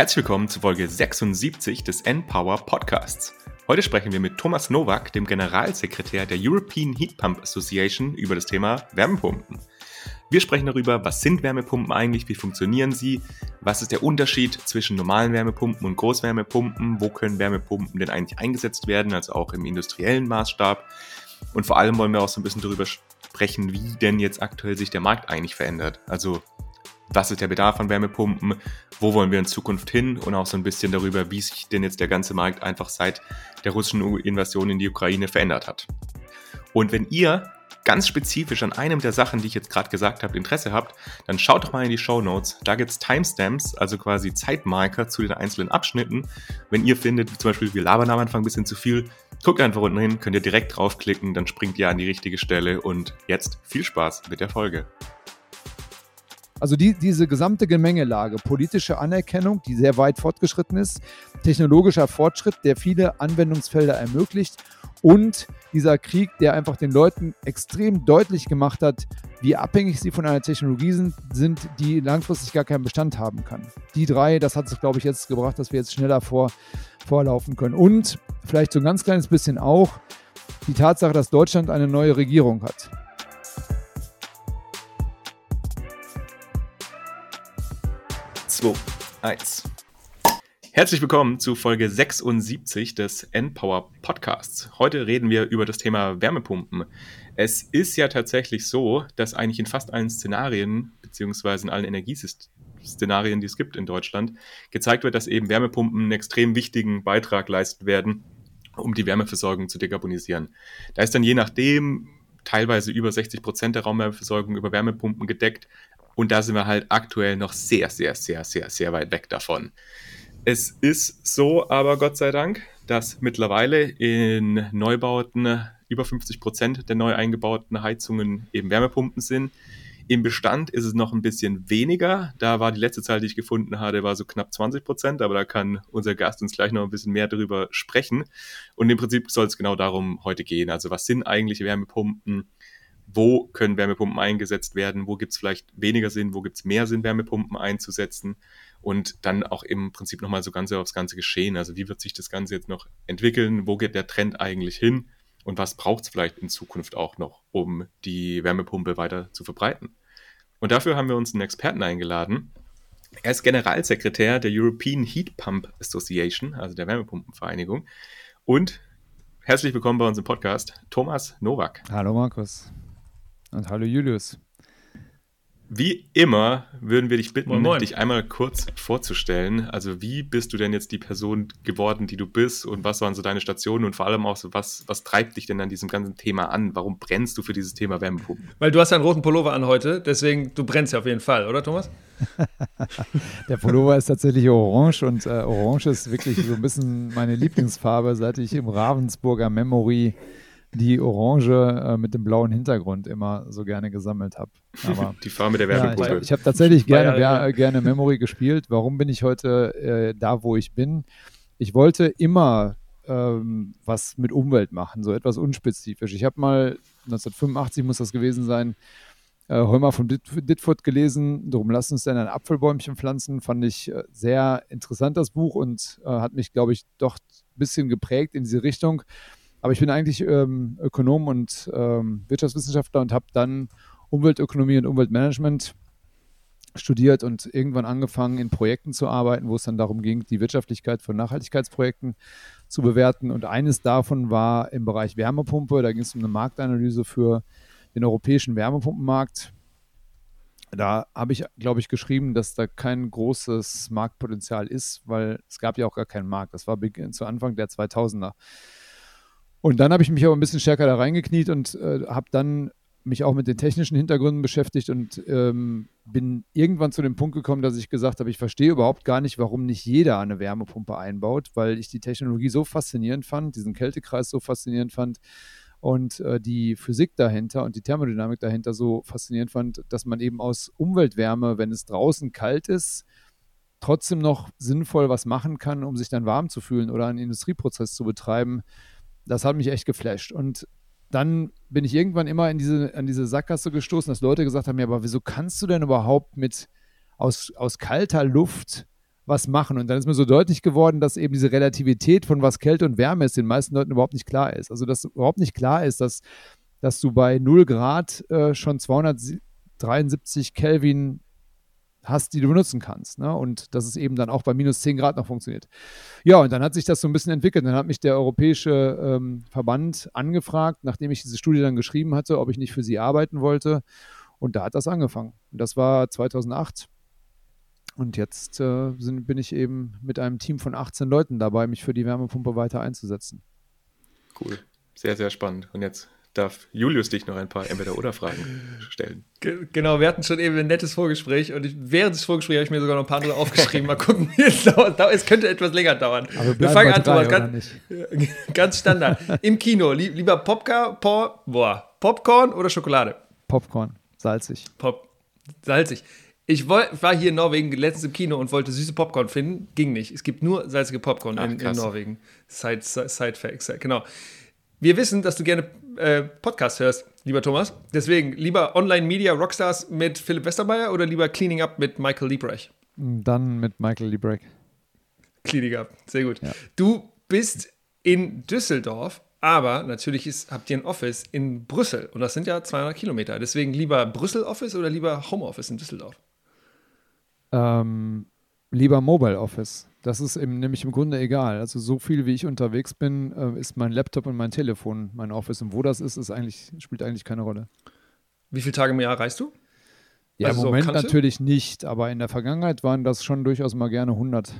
Herzlich willkommen zu Folge 76 des N-Power Podcasts. Heute sprechen wir mit Thomas Nowak, dem Generalsekretär der European Heat Pump Association, über das Thema Wärmepumpen. Wir sprechen darüber, was sind Wärmepumpen eigentlich, wie funktionieren sie, was ist der Unterschied zwischen normalen Wärmepumpen und Großwärmepumpen, wo können Wärmepumpen denn eigentlich eingesetzt werden, also auch im industriellen Maßstab. Und vor allem wollen wir auch so ein bisschen darüber sprechen, wie denn jetzt aktuell sich der Markt eigentlich verändert. Also was ist der Bedarf an Wärmepumpen, wo wollen wir in Zukunft hin und auch so ein bisschen darüber, wie sich denn jetzt der ganze Markt einfach seit der russischen Invasion in die Ukraine verändert hat. Und wenn ihr ganz spezifisch an einem der Sachen, die ich jetzt gerade gesagt habe, Interesse habt, dann schaut doch mal in die Show Notes. Da gibt es Timestamps, also quasi Zeitmarker zu den einzelnen Abschnitten. Wenn ihr findet, zum Beispiel wir labern am Anfang ein bisschen zu viel, guckt einfach unten hin, könnt ihr direkt draufklicken, dann springt ihr an die richtige Stelle und jetzt viel Spaß mit der Folge. Also die, diese gesamte Gemengelage, politische Anerkennung, die sehr weit fortgeschritten ist, technologischer Fortschritt, der viele Anwendungsfelder ermöglicht und dieser Krieg, der einfach den Leuten extrem deutlich gemacht hat, wie abhängig sie von einer Technologie sind, sind, die langfristig gar keinen Bestand haben kann. Die drei, das hat es, glaube ich, jetzt gebracht, dass wir jetzt schneller vor, vorlaufen können. Und vielleicht so ein ganz kleines bisschen auch die Tatsache, dass Deutschland eine neue Regierung hat. 2, 1. Herzlich willkommen zu Folge 76 des N-Power Podcasts. Heute reden wir über das Thema Wärmepumpen. Es ist ja tatsächlich so, dass eigentlich in fast allen Szenarien, beziehungsweise in allen Energieszenarien, die es gibt in Deutschland, gezeigt wird, dass eben Wärmepumpen einen extrem wichtigen Beitrag leisten werden, um die Wärmeversorgung zu dekarbonisieren. Da ist dann je nachdem teilweise über 60 Prozent der Raumwärmeversorgung über Wärmepumpen gedeckt, und da sind wir halt aktuell noch sehr, sehr, sehr, sehr, sehr weit weg davon. Es ist so, aber Gott sei Dank, dass mittlerweile in Neubauten über 50 Prozent der neu eingebauten Heizungen eben Wärmepumpen sind. Im Bestand ist es noch ein bisschen weniger. Da war die letzte Zahl, die ich gefunden hatte, war so knapp 20 Prozent, aber da kann unser Gast uns gleich noch ein bisschen mehr darüber sprechen. Und im Prinzip soll es genau darum heute gehen. Also was sind eigentlich Wärmepumpen? Wo können Wärmepumpen eingesetzt werden, wo gibt es vielleicht weniger Sinn, wo gibt es mehr Sinn, Wärmepumpen einzusetzen und dann auch im Prinzip nochmal so ganz aufs ganze Geschehen. Also wie wird sich das Ganze jetzt noch entwickeln, wo geht der Trend eigentlich hin und was braucht es vielleicht in Zukunft auch noch, um die Wärmepumpe weiter zu verbreiten. Und dafür haben wir uns einen Experten eingeladen. Er ist Generalsekretär der European Heat Pump Association, also der Wärmepumpenvereinigung. Und herzlich willkommen bei uns im Podcast, Thomas Nowak. Hallo Markus. Und hallo Julius. Wie immer würden wir dich bitten, moin, moin. dich einmal kurz vorzustellen. Also wie bist du denn jetzt die Person geworden, die du bist und was waren so deine Stationen und vor allem auch so, was, was treibt dich denn an diesem ganzen Thema an? Warum brennst du für dieses Thema Wärmepumpen? Weil du hast ja einen roten Pullover an heute, deswegen du brennst ja auf jeden Fall, oder Thomas? Der Pullover ist tatsächlich orange und äh, orange ist wirklich so ein bisschen meine Lieblingsfarbe, seit ich im Ravensburger Memory die Orange äh, mit dem blauen Hintergrund immer so gerne gesammelt habe. die Farbe der Wärmepumpe. Ja, ich, ich habe tatsächlich gerne, ja, gerne Memory gespielt. Warum bin ich heute äh, da, wo ich bin? Ich wollte immer ähm, was mit Umwelt machen, so etwas unspezifisch. Ich habe mal 1985 muss das gewesen sein, äh, Heumer von Ditford gelesen. Darum lass uns denn ein Apfelbäumchen pflanzen. Fand ich äh, sehr interessant, das Buch, und äh, hat mich, glaube ich, doch ein bisschen geprägt in diese Richtung. Aber ich bin eigentlich ähm, Ökonom und ähm, Wirtschaftswissenschaftler und habe dann Umweltökonomie und Umweltmanagement studiert und irgendwann angefangen, in Projekten zu arbeiten, wo es dann darum ging, die Wirtschaftlichkeit von Nachhaltigkeitsprojekten zu bewerten. Und eines davon war im Bereich Wärmepumpe. Da ging es um eine Marktanalyse für den europäischen Wärmepumpenmarkt. Da habe ich, glaube ich, geschrieben, dass da kein großes Marktpotenzial ist, weil es gab ja auch gar keinen Markt. Das war zu Anfang der 2000er. Und dann habe ich mich aber ein bisschen stärker da reingekniet und äh, habe dann mich auch mit den technischen Hintergründen beschäftigt und ähm, bin irgendwann zu dem Punkt gekommen, dass ich gesagt habe, ich verstehe überhaupt gar nicht, warum nicht jeder eine Wärmepumpe einbaut, weil ich die Technologie so faszinierend fand, diesen Kältekreis so faszinierend fand und äh, die Physik dahinter und die Thermodynamik dahinter so faszinierend fand, dass man eben aus Umweltwärme, wenn es draußen kalt ist, trotzdem noch sinnvoll was machen kann, um sich dann warm zu fühlen oder einen Industrieprozess zu betreiben, das hat mich echt geflasht. Und dann bin ich irgendwann immer in diese, an diese Sackgasse gestoßen, dass Leute gesagt haben, ja, aber wieso kannst du denn überhaupt mit aus, aus kalter Luft was machen. Und dann ist mir so deutlich geworden, dass eben diese Relativität von was Kälte und Wärme ist, den meisten Leuten überhaupt nicht klar ist. Also, dass überhaupt nicht klar ist, dass, dass du bei 0 Grad äh, schon 273 Kelvin hast, die du benutzen kannst. Ne? Und dass es eben dann auch bei minus 10 Grad noch funktioniert. Ja, und dann hat sich das so ein bisschen entwickelt. Dann hat mich der Europäische ähm, Verband angefragt, nachdem ich diese Studie dann geschrieben hatte, ob ich nicht für sie arbeiten wollte. Und da hat das angefangen. Und das war 2008. Und jetzt äh, sind, bin ich eben mit einem Team von 18 Leuten dabei, mich für die Wärmepumpe weiter einzusetzen. Cool. Sehr, sehr spannend. Und jetzt darf Julius dich noch ein paar Entweder-Oder-Fragen stellen. Genau, wir hatten schon eben ein nettes Vorgespräch und ich, während des Vorgesprächs habe ich mir sogar noch ein paar andere aufgeschrieben. Mal gucken, es, dauert, es könnte etwas länger dauern. Aber wir, wir fangen an, Thomas, ganz, ganz, Standard. Im Kino, lieber Popcorn, Pop, boah, Popcorn oder Schokolade? Popcorn, salzig. Pop, salzig. Ich war hier in Norwegen letztens im Kino und wollte süße Popcorn finden. Ging nicht. Es gibt nur salzige Popcorn Ach, in, in, Norwegen. Side, Side, Side Facts, genau. Wir wissen, dass du gerne äh, Podcasts hörst, lieber Thomas. Deswegen lieber Online-Media Rockstars mit Philipp Westermeier oder lieber Cleaning Up mit Michael Liebrecht? Dann mit Michael Liebrecht. Cleaning Up, sehr gut. Ja. Du bist in Düsseldorf, aber natürlich ist, habt ihr ein Office in Brüssel und das sind ja 200 Kilometer. Deswegen lieber Brüssel-Office oder lieber Home-Office in Düsseldorf? Ähm, lieber Mobile Office. Das ist eben nämlich im Grunde egal. Also so viel wie ich unterwegs bin, äh, ist mein Laptop und mein Telefon mein Office. Und wo das ist, ist eigentlich, spielt eigentlich keine Rolle. Wie viele Tage im Jahr reist du? Ja, also im Moment so natürlich nicht, aber in der Vergangenheit waren das schon durchaus mal gerne 100.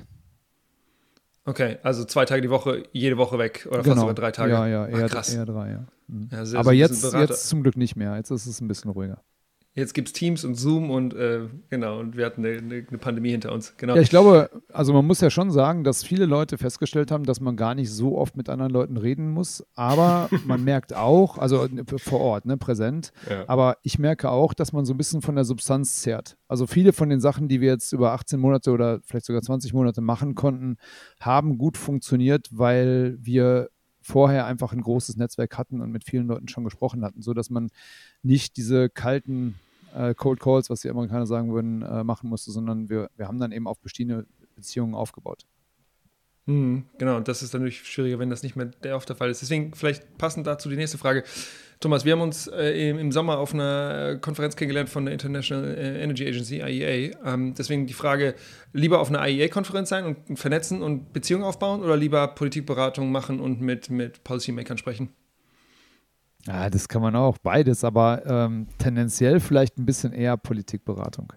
Okay, also zwei Tage die Woche, jede Woche weg oder genau. fast sogar drei Tage. Ja, ja, eher, Ach, eher drei, ja. Mhm. ja sehr, aber jetzt, jetzt zum Glück nicht mehr. Jetzt ist es ein bisschen ruhiger. Jetzt gibt es Teams und Zoom und äh, genau, und wir hatten eine, eine, Pandemie hinter uns. Genau. Ja, ich glaube, also man muss ja schon sagen, dass viele Leute festgestellt haben, dass man gar nicht so oft mit anderen Leuten reden muss. Aber man merkt auch, also vor Ort, ne, präsent, ja. aber ich merke auch, dass man so ein bisschen von der Substanz zehrt. Also viele von den Sachen, die wir jetzt über 18 Monate oder vielleicht sogar 20 Monate machen konnten, haben gut funktioniert, weil wir vorher einfach ein großes Netzwerk hatten und mit vielen Leuten schon gesprochen hatten, sodass man nicht diese kalten äh, Cold Calls, was die Amerikaner sagen würden, äh, machen musste, sondern wir, wir haben dann eben auf bestehende Beziehungen aufgebaut. Mhm, genau, und das ist dann natürlich schwieriger, wenn das nicht mehr der oft der Fall ist. Deswegen vielleicht passend dazu die nächste Frage. Thomas, wir haben uns äh, im, Sommer auf einer Konferenz kennengelernt von der International äh, Energy Agency, IEA. Ähm, deswegen die Frage, lieber auf einer IEA-Konferenz sein und vernetzen und Beziehungen aufbauen oder lieber Politikberatung machen und mit, mit Policymakern sprechen? Ja, das kann man auch, beides, aber ähm, tendenziell vielleicht ein bisschen eher Politikberatung.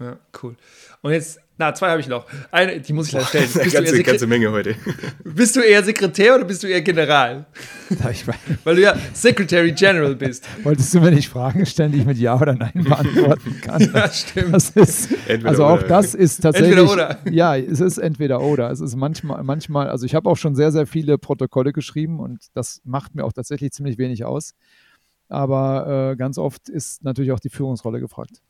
Ja, cool. Und jetzt, na, zwei habe ich noch. Eine, die muss ich leider stellen. Bist ganze, ganze Menge heute. Bist du eher Sekretär oder bist du eher General? Weil du ja Secretary General bist. Wolltest du mir nicht Fragen stellen, die ich mit Ja oder Nein beantworten kann? ja, stimmt. Ist, also auch das ist tatsächlich. Entweder oder. Ja, es ist entweder oder. Es ist manchmal, manchmal, also ich habe auch schon sehr, sehr viele Protokolle geschrieben und das macht mir auch tatsächlich ziemlich wenig aus. Aber äh, ganz oft ist natürlich auch die Führungsrolle gefragt.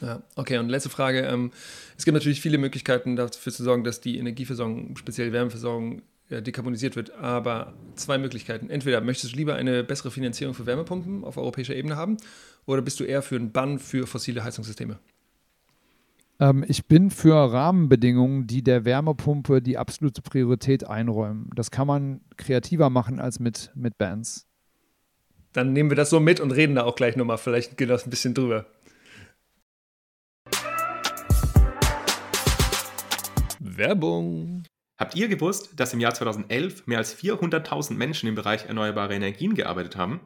Ja, okay, und letzte Frage. Ähm, es gibt natürlich viele Möglichkeiten dafür zu sorgen, dass die Energieversorgung, speziell Wärmeversorgung, ja, dekarbonisiert wird. Aber zwei Möglichkeiten. Entweder möchtest du lieber eine bessere Finanzierung für Wärmepumpen auf europäischer Ebene haben oder bist du eher für einen Bann für fossile Heizungssysteme? Ähm, ich bin für Rahmenbedingungen, die der Wärmepumpe die absolute Priorität einräumen. Das kann man kreativer machen als mit, mit Bands. Dann nehmen wir das so mit und reden da auch gleich nochmal vielleicht geht das ein bisschen drüber. Werbung. Habt ihr gewusst, dass im Jahr 2011 mehr als 400.000 Menschen im Bereich erneuerbare Energien gearbeitet haben?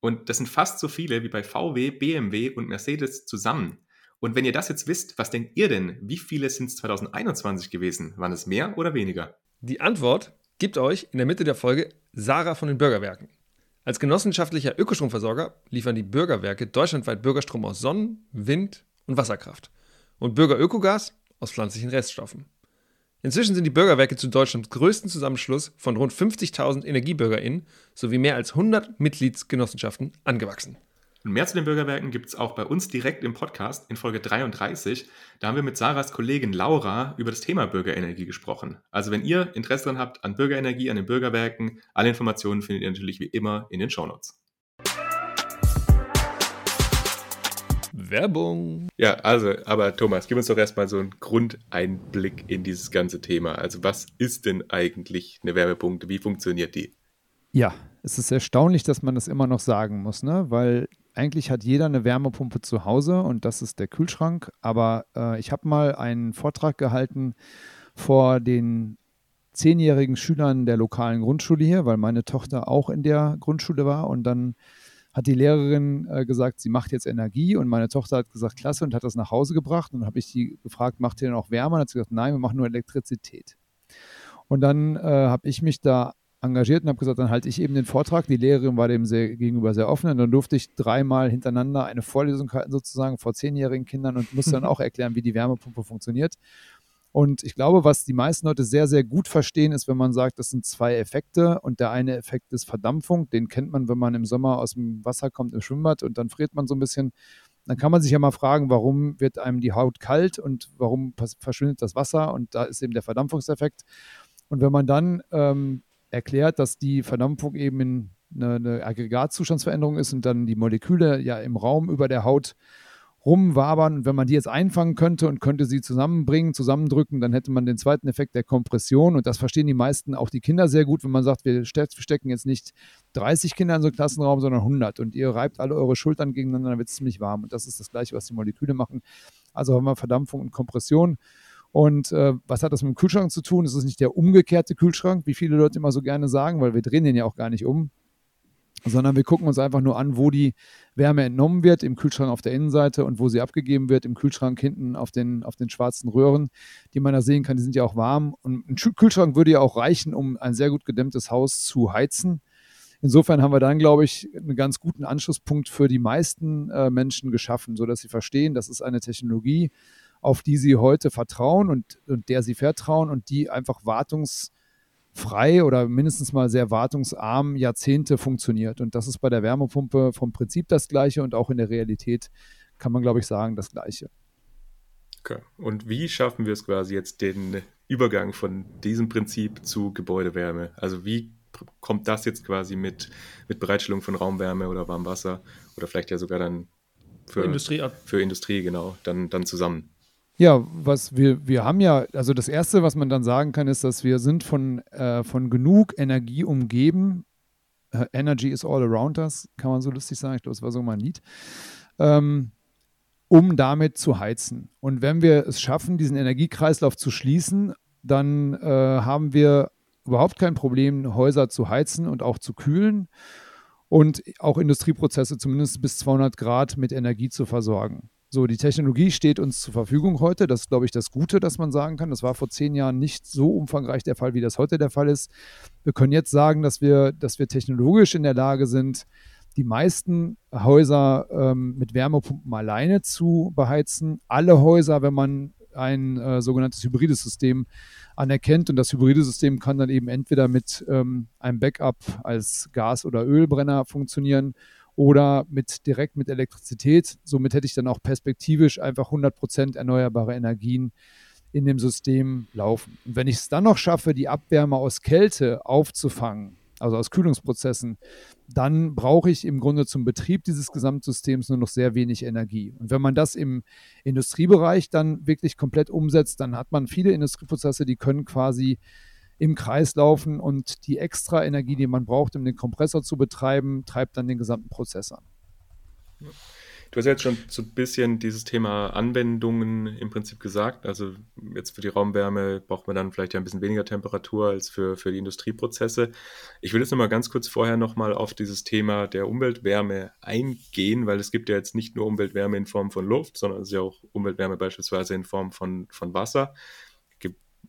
Und das sind fast so viele wie bei VW, BMW und Mercedes zusammen. Und wenn ihr das jetzt wisst, was denkt ihr denn? Wie viele sind es 2021 gewesen? Waren es mehr oder weniger? Die Antwort gibt euch in der Mitte der Folge Sarah von den Bürgerwerken. Als genossenschaftlicher Ökostromversorger liefern die Bürgerwerke deutschlandweit Bürgerstrom aus Sonnen-, Wind- und Wasserkraft und Bürgerökogas aus pflanzlichen Reststoffen. Inzwischen sind die Bürgerwerke zu Deutschlands größten Zusammenschluss von rund 50.000 EnergiebürgerInnen sowie mehr als 100 Mitgliedsgenossenschaften angewachsen. Und mehr zu den Bürgerwerken gibt es auch bei uns direkt im Podcast in Folge 33. Da haben wir mit Sarahs Kollegin Laura über das Thema Bürgerenergie gesprochen. Also wenn ihr Interesse daran habt an Bürgerenergie, an den Bürgerwerken, alle Informationen findet ihr natürlich wie immer in den Shownotes. Werbung. Ja, also, aber Thomas, gib uns doch erstmal so einen Grundeinblick in dieses ganze Thema. Also, was ist denn eigentlich eine Wärmepumpe? Wie funktioniert die? Ja, es ist erstaunlich, dass man das immer noch sagen muss, ne? weil eigentlich hat jeder eine Wärmepumpe zu Hause und das ist der Kühlschrank. Aber äh, ich habe mal einen Vortrag gehalten vor den zehnjährigen Schülern der lokalen Grundschule hier, weil meine Tochter auch in der Grundschule war und dann hat die Lehrerin äh, gesagt, sie macht jetzt Energie und meine Tochter hat gesagt, klasse und hat das nach Hause gebracht und dann habe ich sie gefragt, macht ihr denn auch Wärme? Und hat sie gesagt, nein, wir machen nur Elektrizität. Und dann äh, habe ich mich da engagiert und habe gesagt, dann halte ich eben den Vortrag. Die Lehrerin war dem sehr, gegenüber sehr offen und dann durfte ich dreimal hintereinander eine Vorlesung halten, sozusagen vor zehnjährigen Kindern und musste dann auch erklären, wie die Wärmepumpe funktioniert. Und ich glaube, was die meisten Leute sehr, sehr gut verstehen, ist, wenn man sagt, das sind zwei Effekte und der eine Effekt ist Verdampfung. Den kennt man, wenn man im Sommer aus dem Wasser kommt im Schwimmbad und dann friert man so ein bisschen. Dann kann man sich ja mal fragen, warum wird einem die Haut kalt und warum verschwindet das Wasser? Und da ist eben der Verdampfungseffekt. Und wenn man dann ähm, erklärt, dass die Verdampfung eben eine, eine Aggregatzustandsveränderung ist und dann die Moleküle ja im Raum über der Haut rumwabern. Und wenn man die jetzt einfangen könnte und könnte sie zusammenbringen, zusammendrücken, dann hätte man den zweiten Effekt der Kompression. Und das verstehen die meisten, auch die Kinder sehr gut, wenn man sagt, wir stecken jetzt nicht 30 Kinder in so einen Klassenraum, sondern 100. Und ihr reibt alle eure Schultern gegeneinander, dann wird es ziemlich warm. Und das ist das Gleiche, was die Moleküle machen. Also haben wir Verdampfung und Kompression. Und äh, was hat das mit dem Kühlschrank zu tun? Es ist nicht der umgekehrte Kühlschrank, wie viele Leute immer so gerne sagen, weil wir drehen den ja auch gar nicht um sondern wir gucken uns einfach nur an, wo die Wärme entnommen wird, im Kühlschrank auf der Innenseite und wo sie abgegeben wird, im Kühlschrank hinten auf den, auf den schwarzen Röhren, die man da sehen kann, die sind ja auch warm. Und ein Kühlschrank würde ja auch reichen, um ein sehr gut gedämmtes Haus zu heizen. Insofern haben wir dann, glaube ich, einen ganz guten Anschlusspunkt für die meisten äh, Menschen geschaffen, sodass sie verstehen, das ist eine Technologie, auf die sie heute vertrauen und, und der sie vertrauen und die einfach wartungs- frei oder mindestens mal sehr wartungsarm Jahrzehnte funktioniert. Und das ist bei der Wärmepumpe vom Prinzip das gleiche und auch in der Realität kann man, glaube ich, sagen, das gleiche. Okay. Und wie schaffen wir es quasi jetzt den Übergang von diesem Prinzip zu Gebäudewärme? Also wie kommt das jetzt quasi mit, mit Bereitstellung von Raumwärme oder Warmwasser oder vielleicht ja sogar dann für, Industrie, für Industrie genau, dann, dann zusammen? Ja, was wir, wir haben ja, also das Erste, was man dann sagen kann, ist, dass wir sind von, äh, von genug Energie umgeben. Uh, Energy is all around us, kann man so lustig sagen. Ich glaube, das war so mal ein Lied. Ähm, um damit zu heizen. Und wenn wir es schaffen, diesen Energiekreislauf zu schließen, dann äh, haben wir überhaupt kein Problem, Häuser zu heizen und auch zu kühlen und auch Industrieprozesse zumindest bis 200 Grad mit Energie zu versorgen. So, die Technologie steht uns zur Verfügung heute. Das ist, glaube ich, das Gute, dass man sagen kann. Das war vor zehn Jahren nicht so umfangreich der Fall, wie das heute der Fall ist. Wir können jetzt sagen, dass wir, dass wir technologisch in der Lage sind, die meisten Häuser ähm, mit Wärmepumpen alleine zu beheizen. Alle Häuser, wenn man ein äh, sogenanntes hybrides System anerkennt. Und das hybride System kann dann eben entweder mit ähm, einem Backup als Gas- oder Ölbrenner funktionieren oder mit direkt mit Elektrizität. Somit hätte ich dann auch perspektivisch einfach 100% erneuerbare Energien in dem System laufen. Und wenn ich es dann noch schaffe, die Abwärme aus Kälte aufzufangen, also aus Kühlungsprozessen, dann brauche ich im Grunde zum Betrieb dieses Gesamtsystems nur noch sehr wenig Energie. Und wenn man das im Industriebereich dann wirklich komplett umsetzt, dann hat man viele Industrieprozesse, die können quasi im Kreis laufen und die extra Energie, die man braucht, um den Kompressor zu betreiben, treibt dann den gesamten Prozess an. Du hast jetzt schon so ein bisschen dieses Thema Anwendungen im Prinzip gesagt. Also jetzt für die Raumwärme braucht man dann vielleicht ja ein bisschen weniger Temperatur als für, für die Industrieprozesse. Ich will jetzt nochmal ganz kurz vorher nochmal auf dieses Thema der Umweltwärme eingehen, weil es gibt ja jetzt nicht nur Umweltwärme in Form von Luft, sondern es ist ja auch Umweltwärme beispielsweise in Form von, von Wasser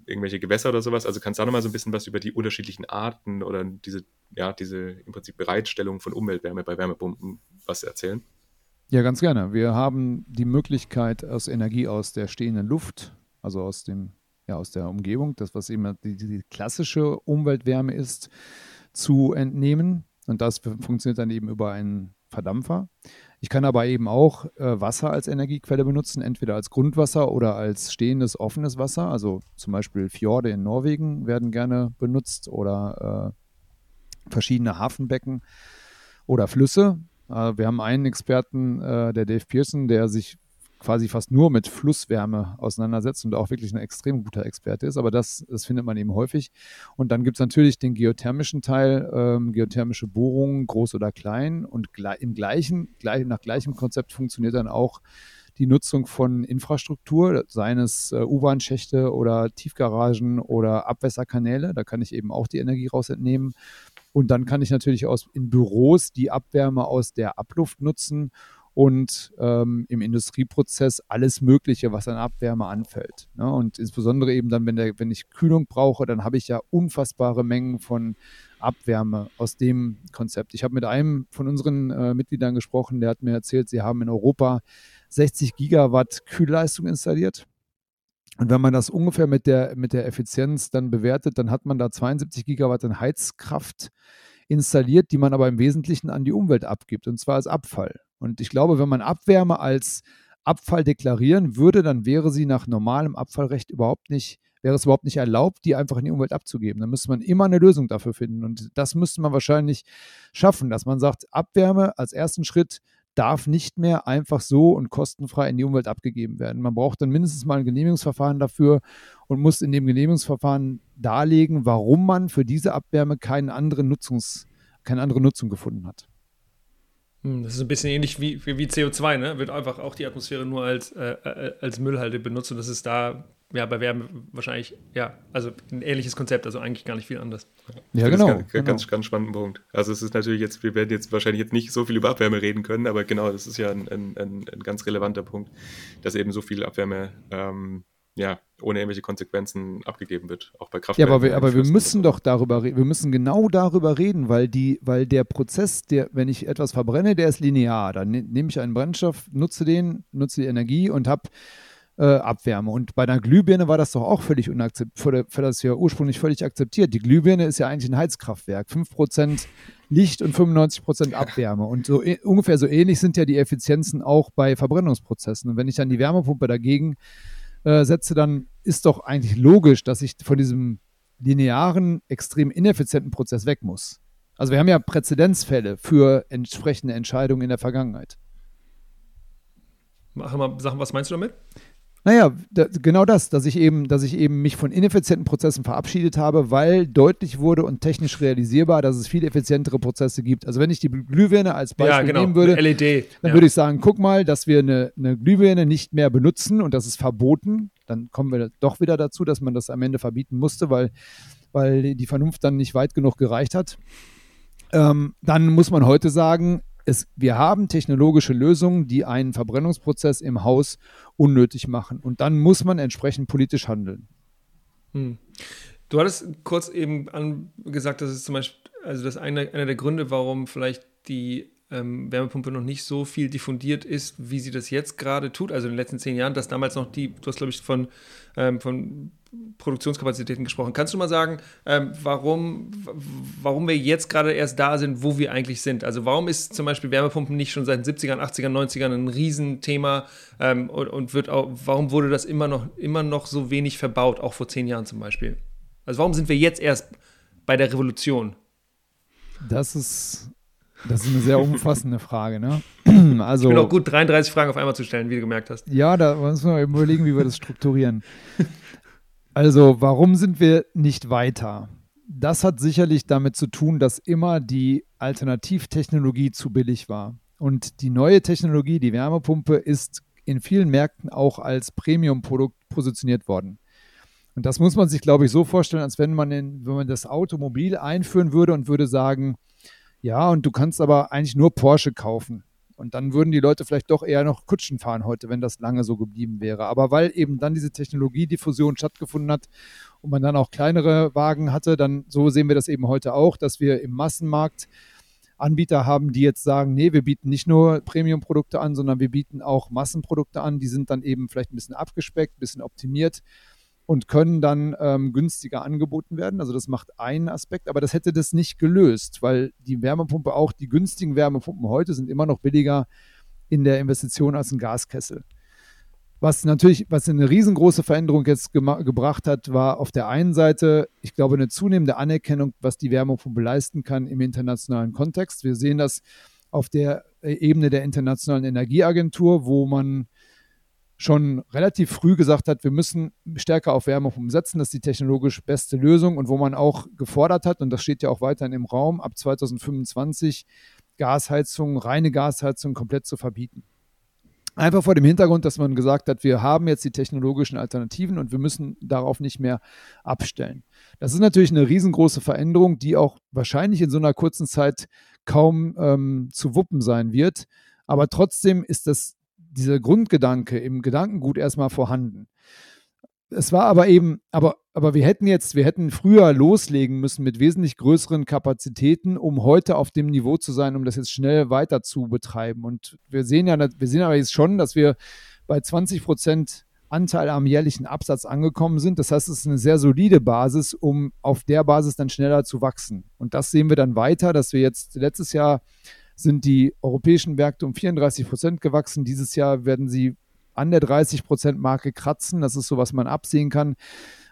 irgendwelche Gewässer oder sowas. Also kannst du da nochmal so ein bisschen was über die unterschiedlichen Arten oder diese, ja, diese im Prinzip Bereitstellung von Umweltwärme bei Wärmepumpen was erzählen? Ja, ganz gerne. Wir haben die Möglichkeit, aus Energie aus der stehenden Luft, also aus dem, ja, aus der Umgebung, das, was eben die, die klassische Umweltwärme ist, zu entnehmen. Und das funktioniert dann eben über einen Verdampfer. Ich kann aber eben auch äh, Wasser als Energiequelle benutzen, entweder als Grundwasser oder als stehendes offenes Wasser. Also zum Beispiel Fjorde in Norwegen werden gerne benutzt oder äh, verschiedene Hafenbecken oder Flüsse. Äh, wir haben einen Experten, äh, der Dave Pearson, der sich quasi fast nur mit Flusswärme auseinandersetzt und auch wirklich ein extrem guter Experte ist. Aber das, das findet man eben häufig. Und dann gibt es natürlich den geothermischen Teil, ähm, geothermische Bohrungen, groß oder klein. Und im gleichen, gleich, nach gleichem Konzept funktioniert dann auch die Nutzung von Infrastruktur, seien es äh, U-Bahn-Schächte oder Tiefgaragen oder Abwässerkanäle. Da kann ich eben auch die Energie raus entnehmen. Und dann kann ich natürlich aus, in Büros die Abwärme aus der Abluft nutzen und ähm, im Industrieprozess alles Mögliche, was an Abwärme anfällt. Ne? Und insbesondere eben dann, wenn, der, wenn ich Kühlung brauche, dann habe ich ja unfassbare Mengen von Abwärme aus dem Konzept. Ich habe mit einem von unseren äh, Mitgliedern gesprochen, der hat mir erzählt, sie haben in Europa 60 Gigawatt Kühlleistung installiert. Und wenn man das ungefähr mit der, mit der Effizienz dann bewertet, dann hat man da 72 Gigawatt an Heizkraft installiert, die man aber im Wesentlichen an die Umwelt abgibt, und zwar als Abfall. Und ich glaube, wenn man Abwärme als Abfall deklarieren würde, dann wäre sie nach normalem Abfallrecht überhaupt nicht, wäre es überhaupt nicht erlaubt, die einfach in die Umwelt abzugeben. Dann müsste man immer eine Lösung dafür finden. Und das müsste man wahrscheinlich schaffen, dass man sagt, Abwärme als ersten Schritt darf nicht mehr einfach so und kostenfrei in die Umwelt abgegeben werden. Man braucht dann mindestens mal ein Genehmigungsverfahren dafür und muss in dem Genehmigungsverfahren darlegen, warum man für diese Abwärme keinen anderen Nutzungs, keine andere Nutzung gefunden hat. Hm, das ist ein bisschen ähnlich wie, wie, CO2, ne? Wird einfach auch die Atmosphäre nur als, äh, äh, als Müllhalde benutzt und das ist da ja, bei Wärme wahrscheinlich, ja, also ein ähnliches Konzept, also eigentlich gar nicht viel anders. Ja, genau. Ganz, genau. ganz, ganz spannender Punkt. Also es ist natürlich jetzt, wir werden jetzt wahrscheinlich jetzt nicht so viel über Abwärme reden können, aber genau, das ist ja ein, ein, ein, ein ganz relevanter Punkt, dass eben so viel Abwärme ähm, ja, ohne irgendwelche Konsequenzen abgegeben wird, auch bei Kraftwerken. Ja, aber wir, aber wir müssen doch darüber reden, wir müssen genau darüber reden, weil, die, weil der Prozess, der, wenn ich etwas verbrenne, der ist linear. Dann ne, nehme ich einen Brennstoff, nutze den, nutze die Energie und habe äh, Abwärme. Und bei einer Glühbirne war das doch auch völlig unakzeptiert, für das ja ursprünglich völlig akzeptiert. Die Glühbirne ist ja eigentlich ein Heizkraftwerk. 5% Licht und 95% Abwärme. Und so e, ungefähr so ähnlich sind ja die Effizienzen auch bei Verbrennungsprozessen. Und wenn ich dann die Wärmepumpe dagegen äh, setze, dann ist doch eigentlich logisch, dass ich von diesem linearen, extrem ineffizienten Prozess weg muss. Also wir haben ja Präzedenzfälle für entsprechende Entscheidungen in der Vergangenheit. Mach mal Sachen, was meinst du damit? Naja, da, genau das, dass ich eben, dass ich eben mich von ineffizienten Prozessen verabschiedet habe, weil deutlich wurde und technisch realisierbar, dass es viel effizientere Prozesse gibt. Also wenn ich die Glühbirne als Beispiel ja, genau. nehmen würde, LED, dann ja. würde ich sagen, guck mal, dass wir eine, eine Glühbirne nicht mehr benutzen und das ist verboten. Dann kommen wir doch wieder dazu, dass man das am Ende verbieten musste, weil, weil die Vernunft dann nicht weit genug gereicht hat. Ähm, dann muss man heute sagen, es, wir haben technologische Lösungen, die einen Verbrennungsprozess im Haus unnötig machen. Und dann muss man entsprechend politisch handeln. Hm. Du hattest kurz eben gesagt, dass es zum Beispiel, also das eine, einer der Gründe, warum vielleicht die ähm, Wärmepumpe noch nicht so viel diffundiert ist, wie sie das jetzt gerade tut, also in den letzten zehn Jahren, dass damals noch die, du hast glaube ich von, ähm, von Produktionskapazitäten gesprochen. Kannst du mal sagen, ähm, warum, warum wir jetzt gerade erst da sind, wo wir eigentlich sind? Also warum ist zum Beispiel Wärmepumpen nicht schon seit den 70ern, 80ern, 90ern ein Riesenthema ähm, und, und wird auch, warum wurde das immer noch, immer noch so wenig verbaut, auch vor zehn Jahren zum Beispiel? Also warum sind wir jetzt erst bei der Revolution? Das ist das ist eine sehr umfassende Frage, ne? Also, ich bin auch gut, 33 Fragen auf einmal zu stellen, wie du gemerkt hast. Ja, da müssen wir überlegen, wie wir das strukturieren. Also, warum sind wir nicht weiter? Das hat sicherlich damit zu tun, dass immer die Alternativtechnologie zu billig war. Und die neue Technologie, die Wärmepumpe, ist in vielen Märkten auch als Premium-Produkt positioniert worden. Und das muss man sich, glaube ich, so vorstellen, als wenn man, in, wenn man das Automobil einführen würde und würde sagen, ja, und du kannst aber eigentlich nur Porsche kaufen. Und dann würden die Leute vielleicht doch eher noch Kutschen fahren heute, wenn das lange so geblieben wäre. Aber weil eben dann diese Technologiediffusion stattgefunden hat und man dann auch kleinere Wagen hatte, dann so sehen wir das eben heute auch, dass wir im Massenmarkt Anbieter haben, die jetzt sagen, nee, wir bieten nicht nur Premium-Produkte an, sondern wir bieten auch Massenprodukte an. Die sind dann eben vielleicht ein bisschen abgespeckt, ein bisschen optimiert und können dann ähm, günstiger angeboten werden. Also das macht einen Aspekt, aber das hätte das nicht gelöst, weil die Wärmepumpe, auch die günstigen Wärmepumpen heute sind immer noch billiger in der Investition als ein Gaskessel. Was natürlich, was eine riesengroße Veränderung jetzt gebracht hat, war auf der einen Seite, ich glaube, eine zunehmende Anerkennung, was die Wärmepumpe leisten kann im internationalen Kontext. Wir sehen das auf der Ebene der Internationalen Energieagentur, wo man schon relativ früh gesagt hat, wir müssen stärker auf Wärmepumpen setzen, das ist die technologisch beste Lösung und wo man auch gefordert hat, und das steht ja auch weiterhin im Raum, ab 2025 Gasheizung, reine Gasheizung komplett zu verbieten. Einfach vor dem Hintergrund, dass man gesagt hat, wir haben jetzt die technologischen Alternativen und wir müssen darauf nicht mehr abstellen. Das ist natürlich eine riesengroße Veränderung, die auch wahrscheinlich in so einer kurzen Zeit kaum ähm, zu wuppen sein wird. Aber trotzdem ist das dieser Grundgedanke im Gedankengut erstmal vorhanden. Es war aber eben, aber, aber wir hätten jetzt, wir hätten früher loslegen müssen mit wesentlich größeren Kapazitäten, um heute auf dem Niveau zu sein, um das jetzt schnell weiter zu betreiben. Und wir sehen ja, wir sehen aber jetzt schon, dass wir bei 20 Prozent Anteil am jährlichen Absatz angekommen sind. Das heißt, es ist eine sehr solide Basis, um auf der Basis dann schneller zu wachsen. Und das sehen wir dann weiter, dass wir jetzt letztes Jahr sind die europäischen Märkte um 34 Prozent gewachsen. Dieses Jahr werden sie an der 30 Prozent Marke kratzen. Das ist so, was man absehen kann.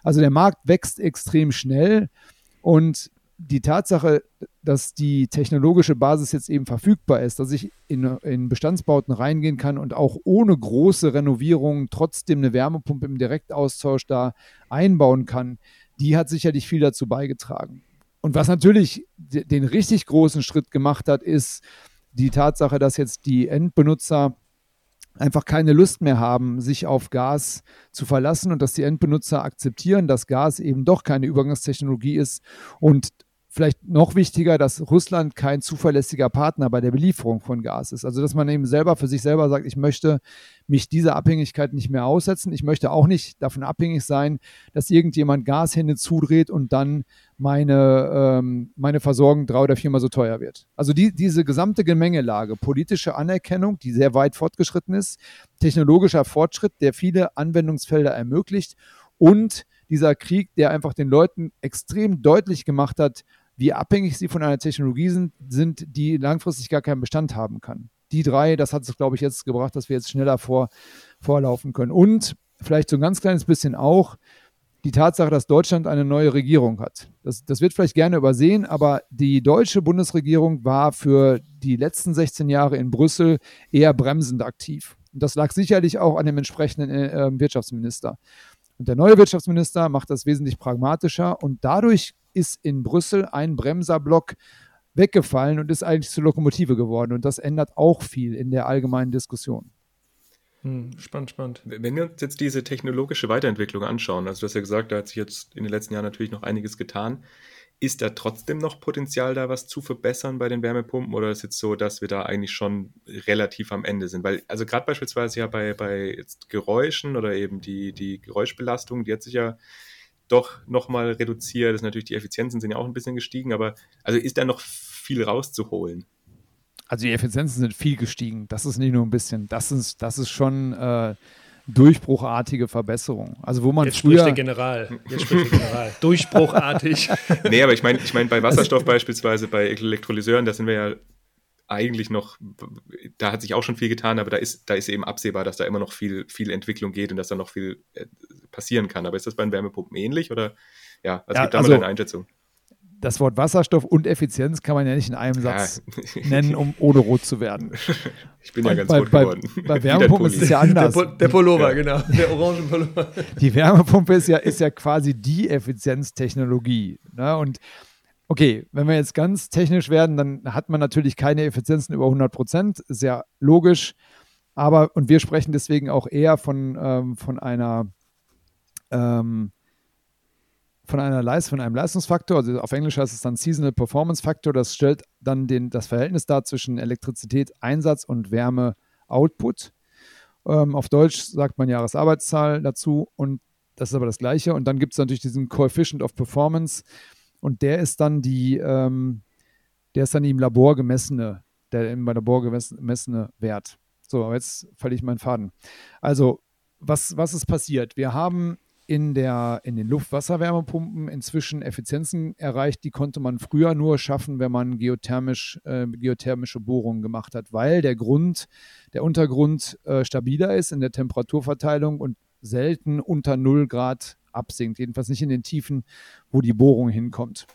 Also der Markt wächst extrem schnell und die Tatsache, dass die technologische Basis jetzt eben verfügbar ist, dass ich in, in Bestandsbauten reingehen kann und auch ohne große Renovierungen trotzdem eine Wärmepumpe im Direktaustausch da einbauen kann, die hat sicherlich viel dazu beigetragen. Und was natürlich den richtig großen Schritt gemacht hat, ist die Tatsache, dass jetzt die Endbenutzer einfach keine Lust mehr haben, sich auf Gas zu verlassen und dass die Endbenutzer akzeptieren, dass Gas eben doch keine Übergangstechnologie ist und vielleicht noch wichtiger, dass Russland kein zuverlässiger Partner bei der Belieferung von Gas ist. Also dass man eben selber für sich selber sagt, ich möchte mich dieser Abhängigkeit nicht mehr aussetzen. Ich möchte auch nicht davon abhängig sein, dass irgendjemand Gashände zudreht und dann meine, ähm, meine Versorgung drei oder viermal so teuer wird. Also die, diese gesamte Gemengelage, politische Anerkennung, die sehr weit fortgeschritten ist, technologischer Fortschritt, der viele Anwendungsfelder ermöglicht und dieser Krieg, der einfach den Leuten extrem deutlich gemacht hat, wie abhängig sie von einer Technologie sind, sind, die langfristig gar keinen Bestand haben kann. Die drei, das hat es, glaube ich, jetzt gebracht, dass wir jetzt schneller vor, vorlaufen können. Und vielleicht so ein ganz kleines bisschen auch die Tatsache, dass Deutschland eine neue Regierung hat. Das, das wird vielleicht gerne übersehen, aber die deutsche Bundesregierung war für die letzten 16 Jahre in Brüssel eher bremsend aktiv. Und das lag sicherlich auch an dem entsprechenden äh, Wirtschaftsminister. Und der neue Wirtschaftsminister macht das wesentlich pragmatischer und dadurch ist in Brüssel ein Bremserblock weggefallen und ist eigentlich zur Lokomotive geworden. Und das ändert auch viel in der allgemeinen Diskussion. Hm, spannend, spannend. Wenn wir uns jetzt diese technologische Weiterentwicklung anschauen, also du hast ja gesagt, da hat sich jetzt in den letzten Jahren natürlich noch einiges getan. Ist da trotzdem noch Potenzial, da was zu verbessern bei den Wärmepumpen oder ist es jetzt so, dass wir da eigentlich schon relativ am Ende sind? Weil, also gerade beispielsweise ja bei, bei Geräuschen oder eben die, die Geräuschbelastung, die hat sich ja doch nochmal reduziert. Das ist natürlich, die Effizienzen sind ja auch ein bisschen gestiegen, aber also ist da noch viel rauszuholen? Also die Effizienzen sind viel gestiegen. Das ist nicht nur ein bisschen. Das ist, das ist schon äh, durchbruchartige Verbesserung. Also wo man Jetzt früher... spricht der General. Jetzt spricht der General. Durchbruchartig. nee, aber ich meine ich mein, bei Wasserstoff beispielsweise, bei Elektrolyseuren, da sind wir ja eigentlich noch, da hat sich auch schon viel getan, aber da ist, da ist eben absehbar, dass da immer noch viel, viel Entwicklung geht und dass da noch viel äh, passieren kann. Aber ist das bei den Wärmepumpen ähnlich oder ja, also ja, gibt da also, mal eine Einschätzung? Das Wort Wasserstoff und Effizienz kann man ja nicht in einem Satz ja. nennen, um ohne rot zu werden. Ich bin ja ganz bei, rot geworden. Bei, bei Wärmepumpen ist es ja anders. Der, der Pullover, ja. genau. Der orange Pullover. Die Wärmepumpe ist ja, ist ja quasi die Effizienztechnologie. Ne? Und Okay, wenn wir jetzt ganz technisch werden, dann hat man natürlich keine Effizienzen über 100 Prozent, ja logisch. Aber, und wir sprechen deswegen auch eher von, ähm, von einer, ähm, von einer Leist von einem Leistungsfaktor, also auf Englisch heißt es dann Seasonal Performance Factor, das stellt dann den, das Verhältnis dar zwischen Elektrizität Einsatz und Wärme Output. Ähm, auf Deutsch sagt man Jahresarbeitszahl dazu und das ist aber das Gleiche. Und dann gibt es natürlich diesen Coefficient of Performance, und der ist dann die, ähm, der ist dann im Labor gemessene, der im Labor gemessene Wert. So, aber jetzt falle ich meinen Faden. Also, was, was ist passiert? Wir haben in, der, in den Luft-Wasser-Wärmepumpen inzwischen Effizienzen erreicht, die konnte man früher nur schaffen, wenn man geothermisch, äh, geothermische Bohrungen gemacht hat, weil der Grund, der Untergrund äh, stabiler ist in der Temperaturverteilung und selten unter 0 Grad absinkt, jedenfalls nicht in den Tiefen, wo die Bohrung hinkommt.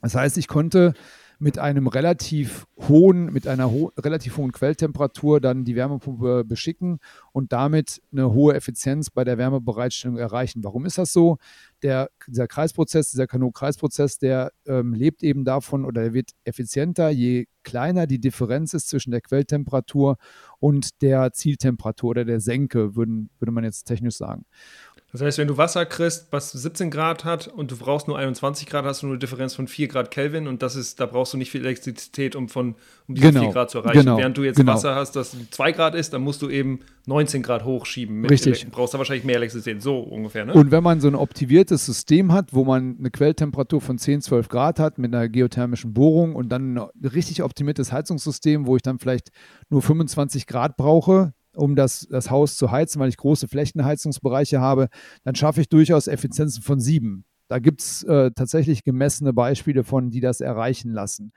Das heißt, ich konnte mit einem relativ hohen, mit einer ho relativ hohen Quelltemperatur dann die Wärmepumpe beschicken und damit eine hohe Effizienz bei der Wärmebereitstellung erreichen. Warum ist das so? Der, dieser Kreisprozess, dieser Kanot-Kreisprozess, der ähm, lebt eben davon oder der wird effizienter, je kleiner die Differenz ist zwischen der Quelltemperatur und der Zieltemperatur oder der Senke, würden, würde man jetzt technisch sagen. Das heißt, wenn du Wasser kriegst, was 17 Grad hat und du brauchst nur 21 Grad, hast du nur eine Differenz von 4 Grad Kelvin und das ist, da brauchst du nicht viel Elektrizität, um von um diese genau, 4 Grad zu erreichen. Genau, Während du jetzt genau. Wasser hast, das 2 Grad ist, dann musst du eben 19 Grad hochschieben. Richtig. Du brauchst da wahrscheinlich mehr Elektrizität, so ungefähr. Ne? Und wenn man so ein optimiertes System hat, wo man eine Quelltemperatur von 10, 12 Grad hat mit einer geothermischen Bohrung und dann ein richtig optimiertes Heizungssystem, wo ich dann vielleicht nur 25 Grad brauche, um das, das Haus zu heizen, weil ich große Flächenheizungsbereiche habe, dann schaffe ich durchaus Effizienzen von sieben. Da gibt es äh, tatsächlich gemessene Beispiele von, die das erreichen lassen.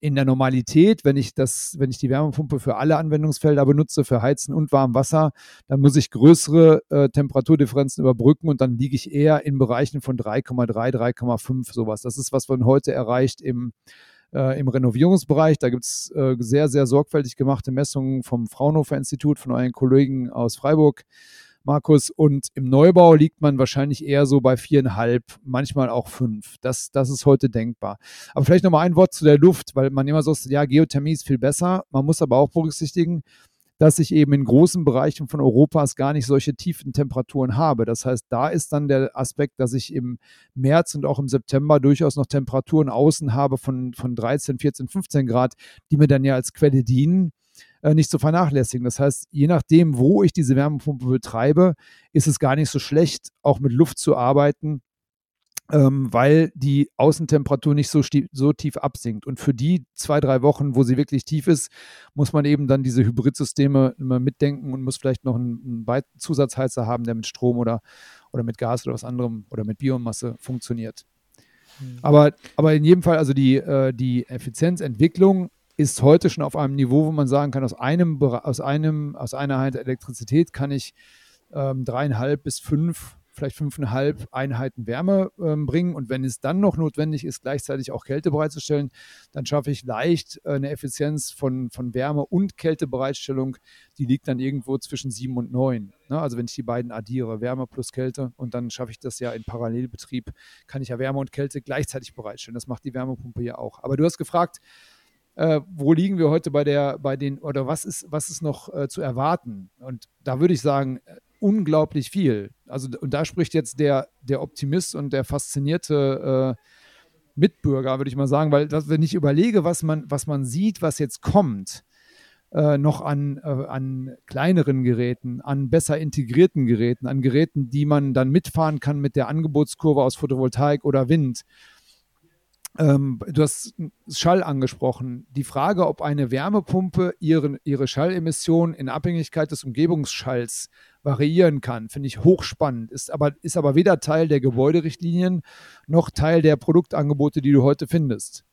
In der Normalität, wenn ich das, wenn ich die Wärmepumpe für alle Anwendungsfelder benutze, für Heizen und Warmwasser, dann muss ich größere äh, Temperaturdifferenzen überbrücken und dann liege ich eher in Bereichen von 3,3, 3,5 sowas. Das ist, was man heute erreicht im äh, im Renovierungsbereich. Da gibt es äh, sehr, sehr sorgfältig gemachte Messungen vom Fraunhofer Institut, von euren Kollegen aus Freiburg. Markus. Und im Neubau liegt man wahrscheinlich eher so bei viereinhalb, manchmal auch fünf. Das, das ist heute denkbar. Aber vielleicht nochmal ein Wort zu der Luft, weil man immer so sagt, ja, Geothermie ist viel besser. Man muss aber auch berücksichtigen, dass ich eben in großen Bereichen von Europas gar nicht solche tiefen Temperaturen habe. Das heißt, da ist dann der Aspekt, dass ich im März und auch im September durchaus noch Temperaturen außen habe von, von 13, 14, 15 Grad, die mir dann ja als Quelle dienen äh, nicht zu vernachlässigen. Das heißt, je nachdem, wo ich diese Wärmepumpe betreibe, ist es gar nicht so schlecht, auch mit Luft zu arbeiten, ähm, weil die Außentemperatur nicht so, so, tief absinkt. Und für die zwei, drei Wochen, wo sie wirklich tief ist, muss man eben dann diese Hybridsysteme immer mitdenken und muss vielleicht noch einen, einen Zusatzheizer haben, der mit Strom oder, oder mit Gas oder was anderem oder mit Biomasse funktioniert. Mhm. Aber, aber in jedem Fall, also die, äh, die Effizienzentwicklung ist heute schon auf einem Niveau, wo man sagen kann, aus einem, aus einem, aus einer Einheit Elektrizität kann ich ähm, dreieinhalb bis fünf vielleicht fünfeinhalb Einheiten Wärme ähm, bringen. Und wenn es dann noch notwendig ist, gleichzeitig auch Kälte bereitzustellen, dann schaffe ich leicht äh, eine Effizienz von, von Wärme und Kältebereitstellung. Die liegt dann irgendwo zwischen sieben und neun. Ne? Also wenn ich die beiden addiere, Wärme plus Kälte, und dann schaffe ich das ja in Parallelbetrieb, kann ich ja Wärme und Kälte gleichzeitig bereitstellen. Das macht die Wärmepumpe ja auch. Aber du hast gefragt, äh, wo liegen wir heute bei der, bei den, oder was ist, was ist noch äh, zu erwarten? Und da würde ich sagen, unglaublich viel. Also, und da spricht jetzt der, der Optimist und der faszinierte äh, Mitbürger, würde ich mal sagen, weil das, wenn ich überlege, was man, was man sieht, was jetzt kommt, äh, noch an, äh, an kleineren Geräten, an besser integrierten Geräten, an Geräten, die man dann mitfahren kann mit der Angebotskurve aus Photovoltaik oder Wind. Ähm, du hast Schall angesprochen. Die Frage, ob eine Wärmepumpe ihre, ihre Schallemission in Abhängigkeit des Umgebungsschalls variieren kann, finde ich hochspannend. Ist aber, ist aber weder Teil der Gebäuderichtlinien noch Teil der Produktangebote, die du heute findest.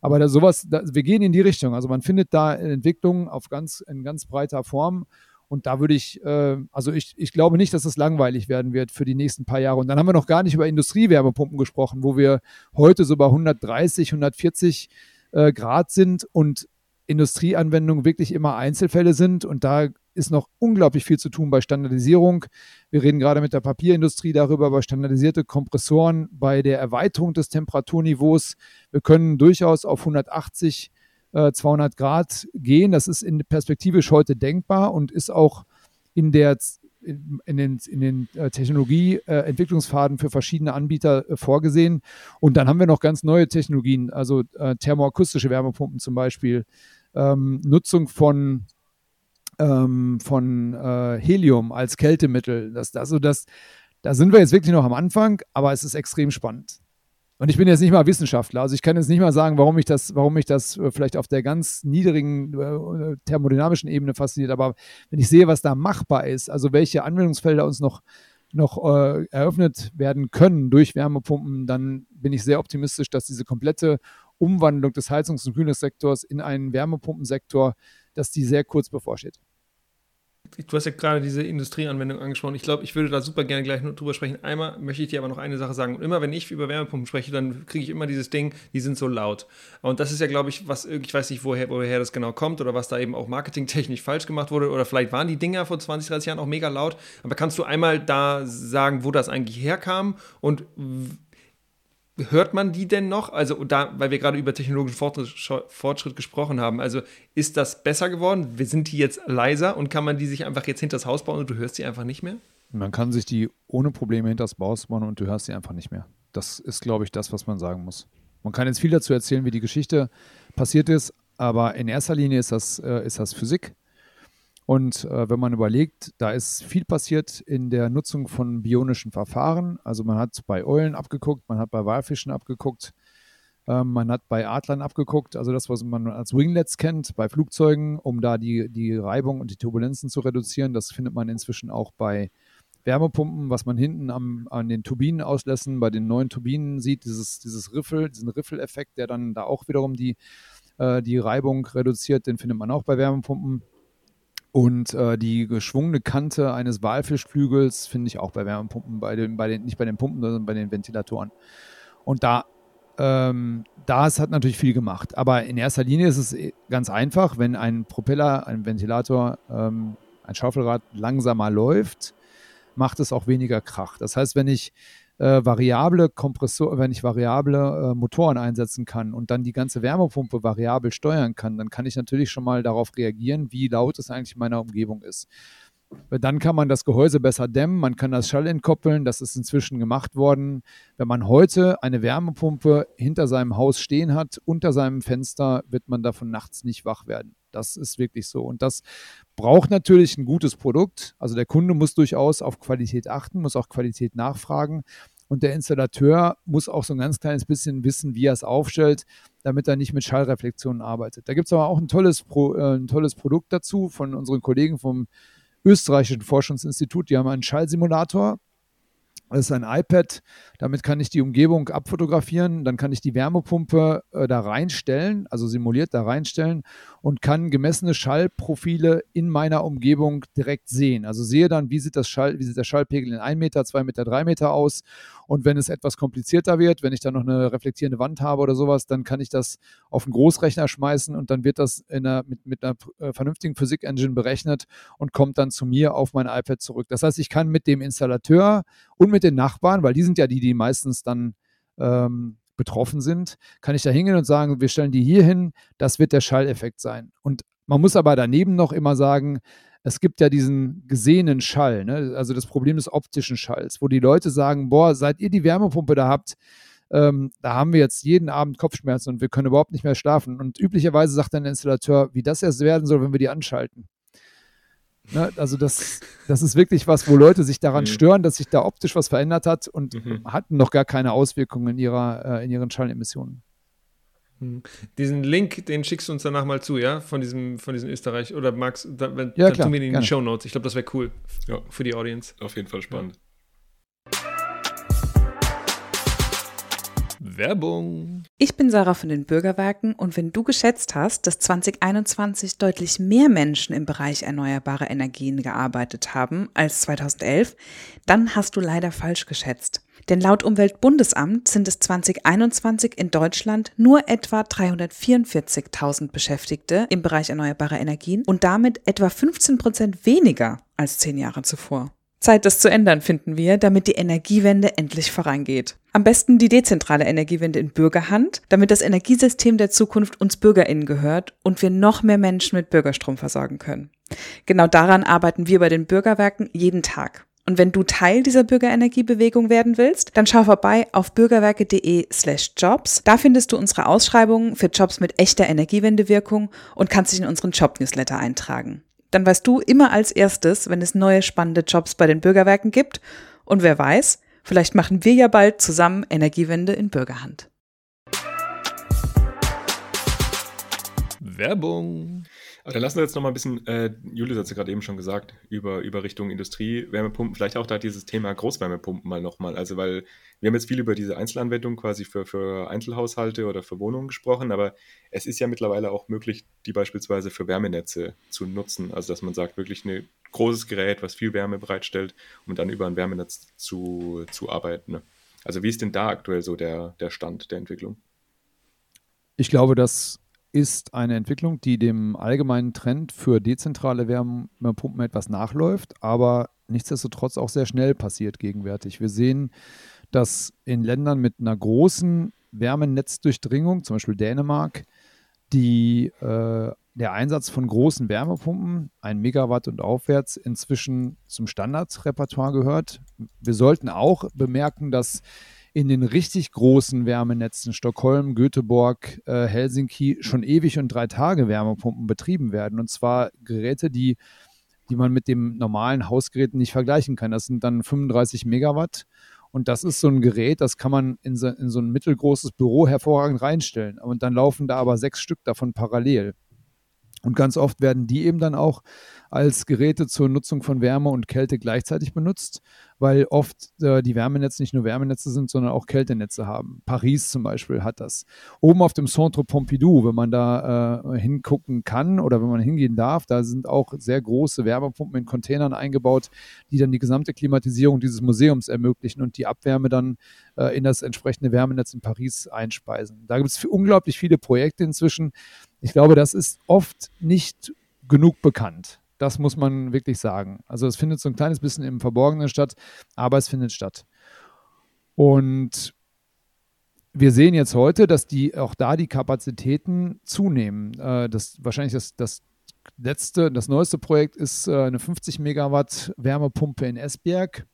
Aber da sowas, da, wir gehen in die Richtung. Also man findet da Entwicklungen auf ganz, in ganz breiter Form. Und da würde ich, äh, also ich, ich glaube nicht, dass es langweilig werden wird für die nächsten paar Jahre. Und dann haben wir noch gar nicht über Industriewärmepumpen gesprochen, wo wir heute so bei 130, 140 äh, Grad sind und Industrieanwendungen wirklich immer Einzelfälle sind. Und da ist noch unglaublich viel zu tun bei Standardisierung. Wir reden gerade mit der Papierindustrie darüber, über standardisierte Kompressoren, bei der Erweiterung des Temperaturniveaus. Wir können durchaus auf 180 200 äh, Grad gehen. Das ist in perspektivisch heute denkbar und ist auch in der in den, in den äh, Technologieentwicklungspfaden für verschiedene Anbieter äh, vorgesehen. Und dann haben wir noch ganz neue Technologien, also thermoakustische Wärmepumpen zum Beispiel, ähm, Nutzung von, ähm, von äh, Helium als Kältemittel. Das, also das, da sind wir jetzt wirklich noch am Anfang, aber es ist extrem spannend. Und ich bin jetzt nicht mal Wissenschaftler, also ich kann jetzt nicht mal sagen, warum mich das, warum mich das äh, vielleicht auf der ganz niedrigen äh, thermodynamischen Ebene fasziniert. Aber wenn ich sehe, was da machbar ist, also welche Anwendungsfelder uns noch, noch äh, eröffnet werden können durch Wärmepumpen, dann bin ich sehr optimistisch, dass diese komplette Umwandlung des Heizungs- und Kühlungssektors in einen Wärmepumpensektor, dass die sehr kurz bevorsteht. Du hast ja gerade diese Industrieanwendung angesprochen. Ich glaube, ich würde da super gerne gleich nur drüber sprechen. Einmal möchte ich dir aber noch eine Sache sagen. Immer, wenn ich über Wärmepumpen spreche, dann kriege ich immer dieses Ding, die sind so laut. Und das ist ja, glaube ich, was, ich weiß nicht, woher, woher das genau kommt oder was da eben auch marketingtechnisch falsch gemacht wurde. Oder vielleicht waren die Dinger vor 20, 30 Jahren auch mega laut. Aber kannst du einmal da sagen, wo das eigentlich herkam und hört man die denn noch? Also da, weil wir gerade über technologischen Fortschritt, Fortschritt, gesprochen haben. Also ist das besser geworden? Sind die jetzt leiser und kann man die sich einfach jetzt hinters Haus bauen und du hörst sie einfach nicht mehr? Man kann sich die ohne Probleme hinters Haus bauen und du hörst sie einfach nicht mehr. Das ist, glaube ich, das, was man sagen muss. Man kann jetzt viel dazu erzählen, wie die Geschichte passiert ist, aber in erster Linie ist das, äh, ist das Physik. Und äh, wenn man überlegt, da ist viel passiert in der Nutzung von bionischen Verfahren. Also man hat bei Eulen abgeguckt, man hat bei Walfischen abgeguckt, ähm, man hat bei Adlern abgeguckt, also das, was man als Winglets kennt, bei Flugzeugen, um da die, die Reibung und die Turbulenzen zu reduzieren. Das findet man inzwischen auch bei Wärmepumpen, was man hinten am, an den Turbinenauslässen bei den neuen Turbinen sieht, dieses, dieses Riffel, diesen Riffeleffekt, der dann da auch wiederum die, äh, die Reibung reduziert, den findet man auch bei Wärmepumpen. Und äh, die geschwungene Kante eines Walfischflügels finde ich auch bei Wärmepumpen, bei den, bei den, nicht bei den Pumpen, sondern bei den Ventilatoren. Und da, ähm, das hat natürlich viel gemacht. Aber in erster Linie ist es ganz einfach, wenn ein Propeller, ein Ventilator, ähm, ein Schaufelrad langsamer läuft, macht es auch weniger Krach. Das heißt, wenn ich äh, variable Kompressor, wenn ich variable äh, Motoren einsetzen kann und dann die ganze Wärmepumpe variabel steuern kann, dann kann ich natürlich schon mal darauf reagieren, wie laut es eigentlich in meiner Umgebung ist. Dann kann man das Gehäuse besser dämmen, man kann das Schall entkoppeln, das ist inzwischen gemacht worden. Wenn man heute eine Wärmepumpe hinter seinem Haus stehen hat, unter seinem Fenster, wird man davon nachts nicht wach werden. Das ist wirklich so. Und das braucht natürlich ein gutes Produkt. Also der Kunde muss durchaus auf Qualität achten, muss auch Qualität nachfragen. Und der Installateur muss auch so ein ganz kleines bisschen wissen, wie er es aufstellt, damit er nicht mit Schallreflexionen arbeitet. Da gibt es aber auch ein tolles, Pro, äh, ein tolles Produkt dazu von unseren Kollegen vom österreichischen Forschungsinstitut. Die haben einen Schallsimulator. Das ist ein iPad, damit kann ich die Umgebung abfotografieren, dann kann ich die Wärmepumpe äh, da reinstellen, also simuliert da reinstellen und kann gemessene Schallprofile in meiner Umgebung direkt sehen. Also sehe dann, wie sieht, das Schall, wie sieht der Schallpegel in 1 Meter, 2 Meter, 3 Meter aus. Und wenn es etwas komplizierter wird, wenn ich dann noch eine reflektierende Wand habe oder sowas, dann kann ich das auf einen Großrechner schmeißen und dann wird das einer, mit, mit einer äh, vernünftigen Physik-Engine berechnet und kommt dann zu mir auf mein iPad zurück. Das heißt, ich kann mit dem Installateur und mit den Nachbarn, weil die sind ja die, die meistens dann ähm, betroffen sind, kann ich da hingehen und sagen, wir stellen die hier hin, das wird der Schalleffekt sein. Und man muss aber daneben noch immer sagen, es gibt ja diesen gesehenen Schall, ne? also das Problem des optischen Schalls, wo die Leute sagen, boah, seit ihr die Wärmepumpe da habt, ähm, da haben wir jetzt jeden Abend Kopfschmerzen und wir können überhaupt nicht mehr schlafen. Und üblicherweise sagt dann der Installateur, wie das erst werden soll, wenn wir die anschalten. Ne, also das, das ist wirklich was, wo Leute sich daran mhm. stören, dass sich da optisch was verändert hat und mhm. hatten noch gar keine Auswirkungen in, ihrer, äh, in ihren Schallemissionen. Mhm. Diesen Link, den schickst du uns danach mal zu, ja? Von diesem, von diesem Österreich. Oder Max, da, wenn, ja, dann klar, tun wir den in die Show Notes. Ich glaube, das wäre cool ja. für die Audience. Auf jeden Fall spannend. Ja. Werbung. Ich bin Sarah von den Bürgerwerken und wenn du geschätzt hast, dass 2021 deutlich mehr Menschen im Bereich erneuerbare Energien gearbeitet haben als 2011, dann hast du leider falsch geschätzt. Denn laut Umweltbundesamt sind es 2021 in Deutschland nur etwa 344.000 Beschäftigte im Bereich erneuerbare Energien und damit etwa 15 Prozent weniger als zehn Jahre zuvor. Zeit, das zu ändern, finden wir, damit die Energiewende endlich vorangeht. Am besten die dezentrale Energiewende in Bürgerhand, damit das Energiesystem der Zukunft uns BürgerInnen gehört und wir noch mehr Menschen mit Bürgerstrom versorgen können. Genau daran arbeiten wir bei den Bürgerwerken jeden Tag. Und wenn du Teil dieser Bürgerenergiebewegung werden willst, dann schau vorbei auf bürgerwerke.de slash jobs. Da findest du unsere Ausschreibungen für Jobs mit echter Energiewendewirkung und kannst dich in unseren Job-Newsletter eintragen. Dann weißt du immer als erstes, wenn es neue spannende Jobs bei den Bürgerwerken gibt. Und wer weiß, vielleicht machen wir ja bald zusammen Energiewende in Bürgerhand. Werbung. Aber dann lassen wir jetzt noch mal ein bisschen, äh, Julius hat es ja gerade eben schon gesagt, über, über Richtung Industrie, Wärmepumpen, vielleicht auch da dieses Thema Großwärmepumpen mal nochmal. Also, weil wir haben jetzt viel über diese Einzelanwendung quasi für, für Einzelhaushalte oder für Wohnungen gesprochen, aber es ist ja mittlerweile auch möglich, die beispielsweise für Wärmenetze zu nutzen. Also, dass man sagt, wirklich ein großes Gerät, was viel Wärme bereitstellt, um dann über ein Wärmenetz zu, zu arbeiten. Ne? Also, wie ist denn da aktuell so der, der Stand der Entwicklung? Ich glaube, dass ist eine Entwicklung, die dem allgemeinen Trend für dezentrale Wärmepumpen etwas nachläuft, aber nichtsdestotrotz auch sehr schnell passiert gegenwärtig. Wir sehen, dass in Ländern mit einer großen Wärmenetzdurchdringung, zum Beispiel Dänemark, die, äh, der Einsatz von großen Wärmepumpen, ein Megawatt und aufwärts, inzwischen zum Standardrepertoire gehört. Wir sollten auch bemerken, dass in den richtig großen Wärmenetzen Stockholm, Göteborg, äh, Helsinki schon ewig und drei Tage Wärmepumpen betrieben werden. Und zwar Geräte, die, die man mit dem normalen Hausgeräten nicht vergleichen kann. Das sind dann 35 Megawatt. Und das ist so ein Gerät, das kann man in so, in so ein mittelgroßes Büro hervorragend reinstellen. Und dann laufen da aber sechs Stück davon parallel. Und ganz oft werden die eben dann auch als Geräte zur Nutzung von Wärme und Kälte gleichzeitig benutzt, weil oft äh, die Wärmenetze nicht nur Wärmenetze sind, sondern auch Kältenetze haben. Paris zum Beispiel hat das. Oben auf dem Centre Pompidou, wenn man da äh, hingucken kann oder wenn man hingehen darf, da sind auch sehr große Wärmepumpen in Containern eingebaut, die dann die gesamte Klimatisierung dieses Museums ermöglichen und die Abwärme dann äh, in das entsprechende Wärmenetz in Paris einspeisen. Da gibt es unglaublich viele Projekte inzwischen. Ich glaube, das ist oft nicht genug bekannt. Das muss man wirklich sagen. Also es findet so ein kleines bisschen im Verborgenen statt, aber es findet statt. Und wir sehen jetzt heute, dass die auch da die Kapazitäten zunehmen. Äh, das wahrscheinlich das, das letzte, das neueste Projekt ist äh, eine 50 Megawatt Wärmepumpe in Esbjerg,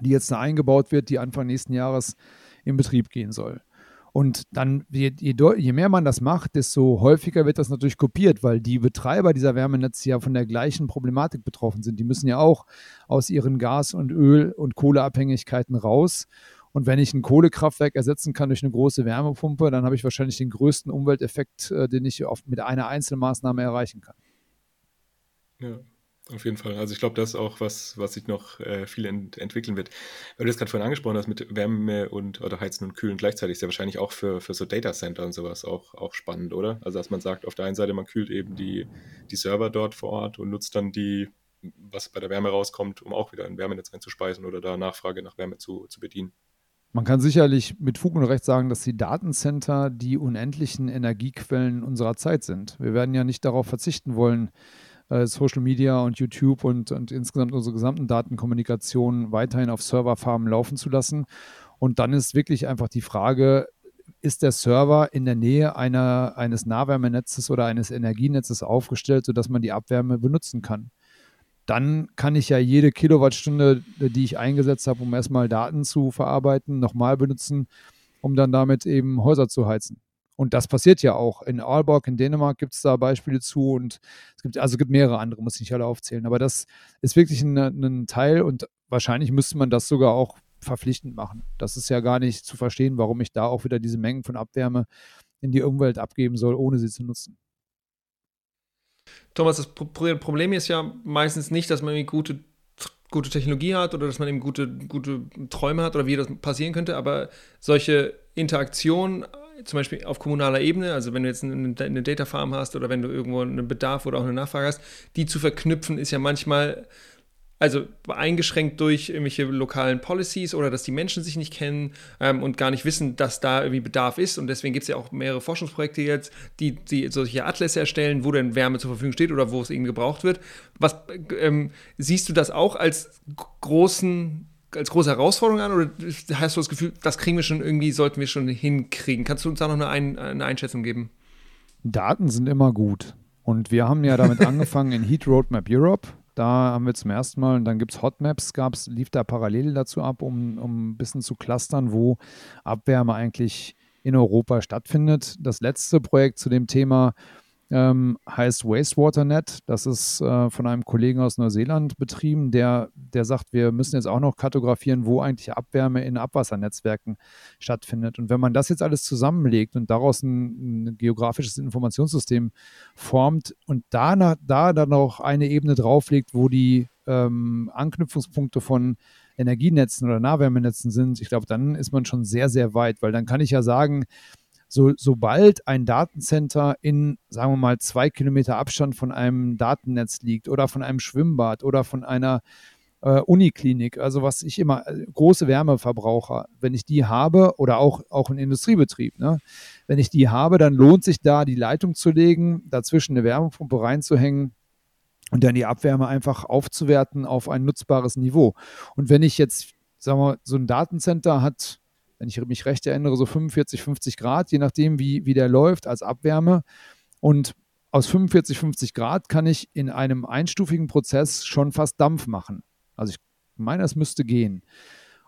die jetzt da eingebaut wird, die Anfang nächsten Jahres in Betrieb gehen soll. Und dann, je, je, je, mehr man das macht, desto häufiger wird das natürlich kopiert, weil die Betreiber dieser Wärmenetze ja von der gleichen Problematik betroffen sind. Die müssen ja auch aus ihren Gas- und Öl- und Kohleabhängigkeiten raus. Und wenn ich ein Kohlekraftwerk ersetzen kann durch eine große Wärmepumpe, dann habe ich wahrscheinlich den größten Umwelteffekt, äh, den ich mit einer Einzelmaßnahme erreichen kann. Ja. Auf jeden Fall. Also ich glaube, das ist auch was, was sich noch äh, viel ent entwickeln wird. Weil du das gerade vorhin angesprochen hast mit Wärme und oder Heizen und Kühlen gleichzeitig, ist ja wahrscheinlich auch für, für so Data Center und sowas auch, auch spannend, oder? Also dass man sagt, auf der einen Seite, man kühlt eben die, die Server dort vor Ort und nutzt dann die, was bei der Wärme rauskommt, um auch wieder ein Wärmenetz einzuspeisen oder da Nachfrage nach Wärme zu, zu bedienen. Man kann sicherlich mit Fug und Recht sagen, dass die Datencenter die unendlichen Energiequellen unserer Zeit sind. Wir werden ja nicht darauf verzichten wollen, äh, Social Media und YouTube und, und insgesamt unsere gesamten Datenkommunikation weiterhin auf Serverfarmen laufen zu lassen. Und dann ist wirklich einfach die Frage, ist der Server in der Nähe einer, eines Nahwärmenetzes oder eines Energienetzes aufgestellt, sodass man die Abwärme benutzen kann? Dann kann ich ja jede Kilowattstunde, die ich eingesetzt habe, um erstmal Daten zu verarbeiten, nochmal benutzen, um dann damit eben Häuser zu heizen. Und das passiert ja auch. In Aalborg in Dänemark gibt es da Beispiele zu und es gibt, also gibt mehrere andere, muss ich nicht alle aufzählen. Aber das ist wirklich ein, ein Teil und wahrscheinlich müsste man das sogar auch verpflichtend machen. Das ist ja gar nicht zu verstehen, warum ich da auch wieder diese Mengen von Abwärme in die Umwelt abgeben soll, ohne sie zu nutzen. Thomas, das Problem ist ja meistens nicht, dass man gute, gute Technologie hat oder dass man eben gute, gute Träume hat oder wie das passieren könnte, aber solche Interaktionen zum Beispiel auf kommunaler Ebene, also wenn du jetzt eine, Data Farm hast oder wenn du irgendwo einen Bedarf oder auch eine Nachfrage hast, die zu verknüpfen, ist ja manchmal also eingeschränkt durch irgendwelche lokalen Policies oder dass die Menschen sich nicht kennen ähm, und gar nicht wissen, dass da irgendwie Bedarf ist. Und deswegen gibt es ja auch mehrere Forschungsprojekte jetzt, die, die solche Atlas erstellen, wo denn Wärme zur Verfügung steht oder wo es eben gebraucht wird. Was ähm, siehst du das auch als großen als große Herausforderung an oder hast du das Gefühl, das kriegen wir schon irgendwie, sollten wir schon hinkriegen? Kannst du uns da noch eine, Ein eine Einschätzung geben? Daten sind immer gut. Und wir haben ja damit angefangen in Heat Roadmap Europe. Da haben wir zum ersten Mal, und dann gibt es Hotmaps, gab's, lief da parallel dazu ab, um, um ein bisschen zu clustern, wo Abwärme eigentlich in Europa stattfindet. Das letzte Projekt zu dem Thema ähm, heißt WastewaterNet. Das ist äh, von einem Kollegen aus Neuseeland betrieben, der, der sagt, wir müssen jetzt auch noch kartografieren, wo eigentlich Abwärme in Abwassernetzwerken stattfindet. Und wenn man das jetzt alles zusammenlegt und daraus ein, ein geografisches Informationssystem formt und da, da dann noch eine Ebene drauflegt, wo die ähm, Anknüpfungspunkte von Energienetzen oder Nahwärmenetzen sind, ich glaube, dann ist man schon sehr, sehr weit, weil dann kann ich ja sagen, so, sobald ein Datencenter in, sagen wir mal, zwei Kilometer Abstand von einem Datennetz liegt oder von einem Schwimmbad oder von einer äh, Uniklinik, also was ich immer, äh, große Wärmeverbraucher, wenn ich die habe oder auch, auch ein Industriebetrieb, ne? wenn ich die habe, dann lohnt sich da die Leitung zu legen, dazwischen eine Wärmepumpe reinzuhängen und dann die Abwärme einfach aufzuwerten auf ein nutzbares Niveau. Und wenn ich jetzt, sagen wir, so ein Datencenter hat wenn ich mich recht erinnere, so 45, 50 Grad, je nachdem, wie, wie der läuft, als Abwärme. Und aus 45, 50 Grad kann ich in einem einstufigen Prozess schon fast Dampf machen. Also ich meine, es müsste gehen.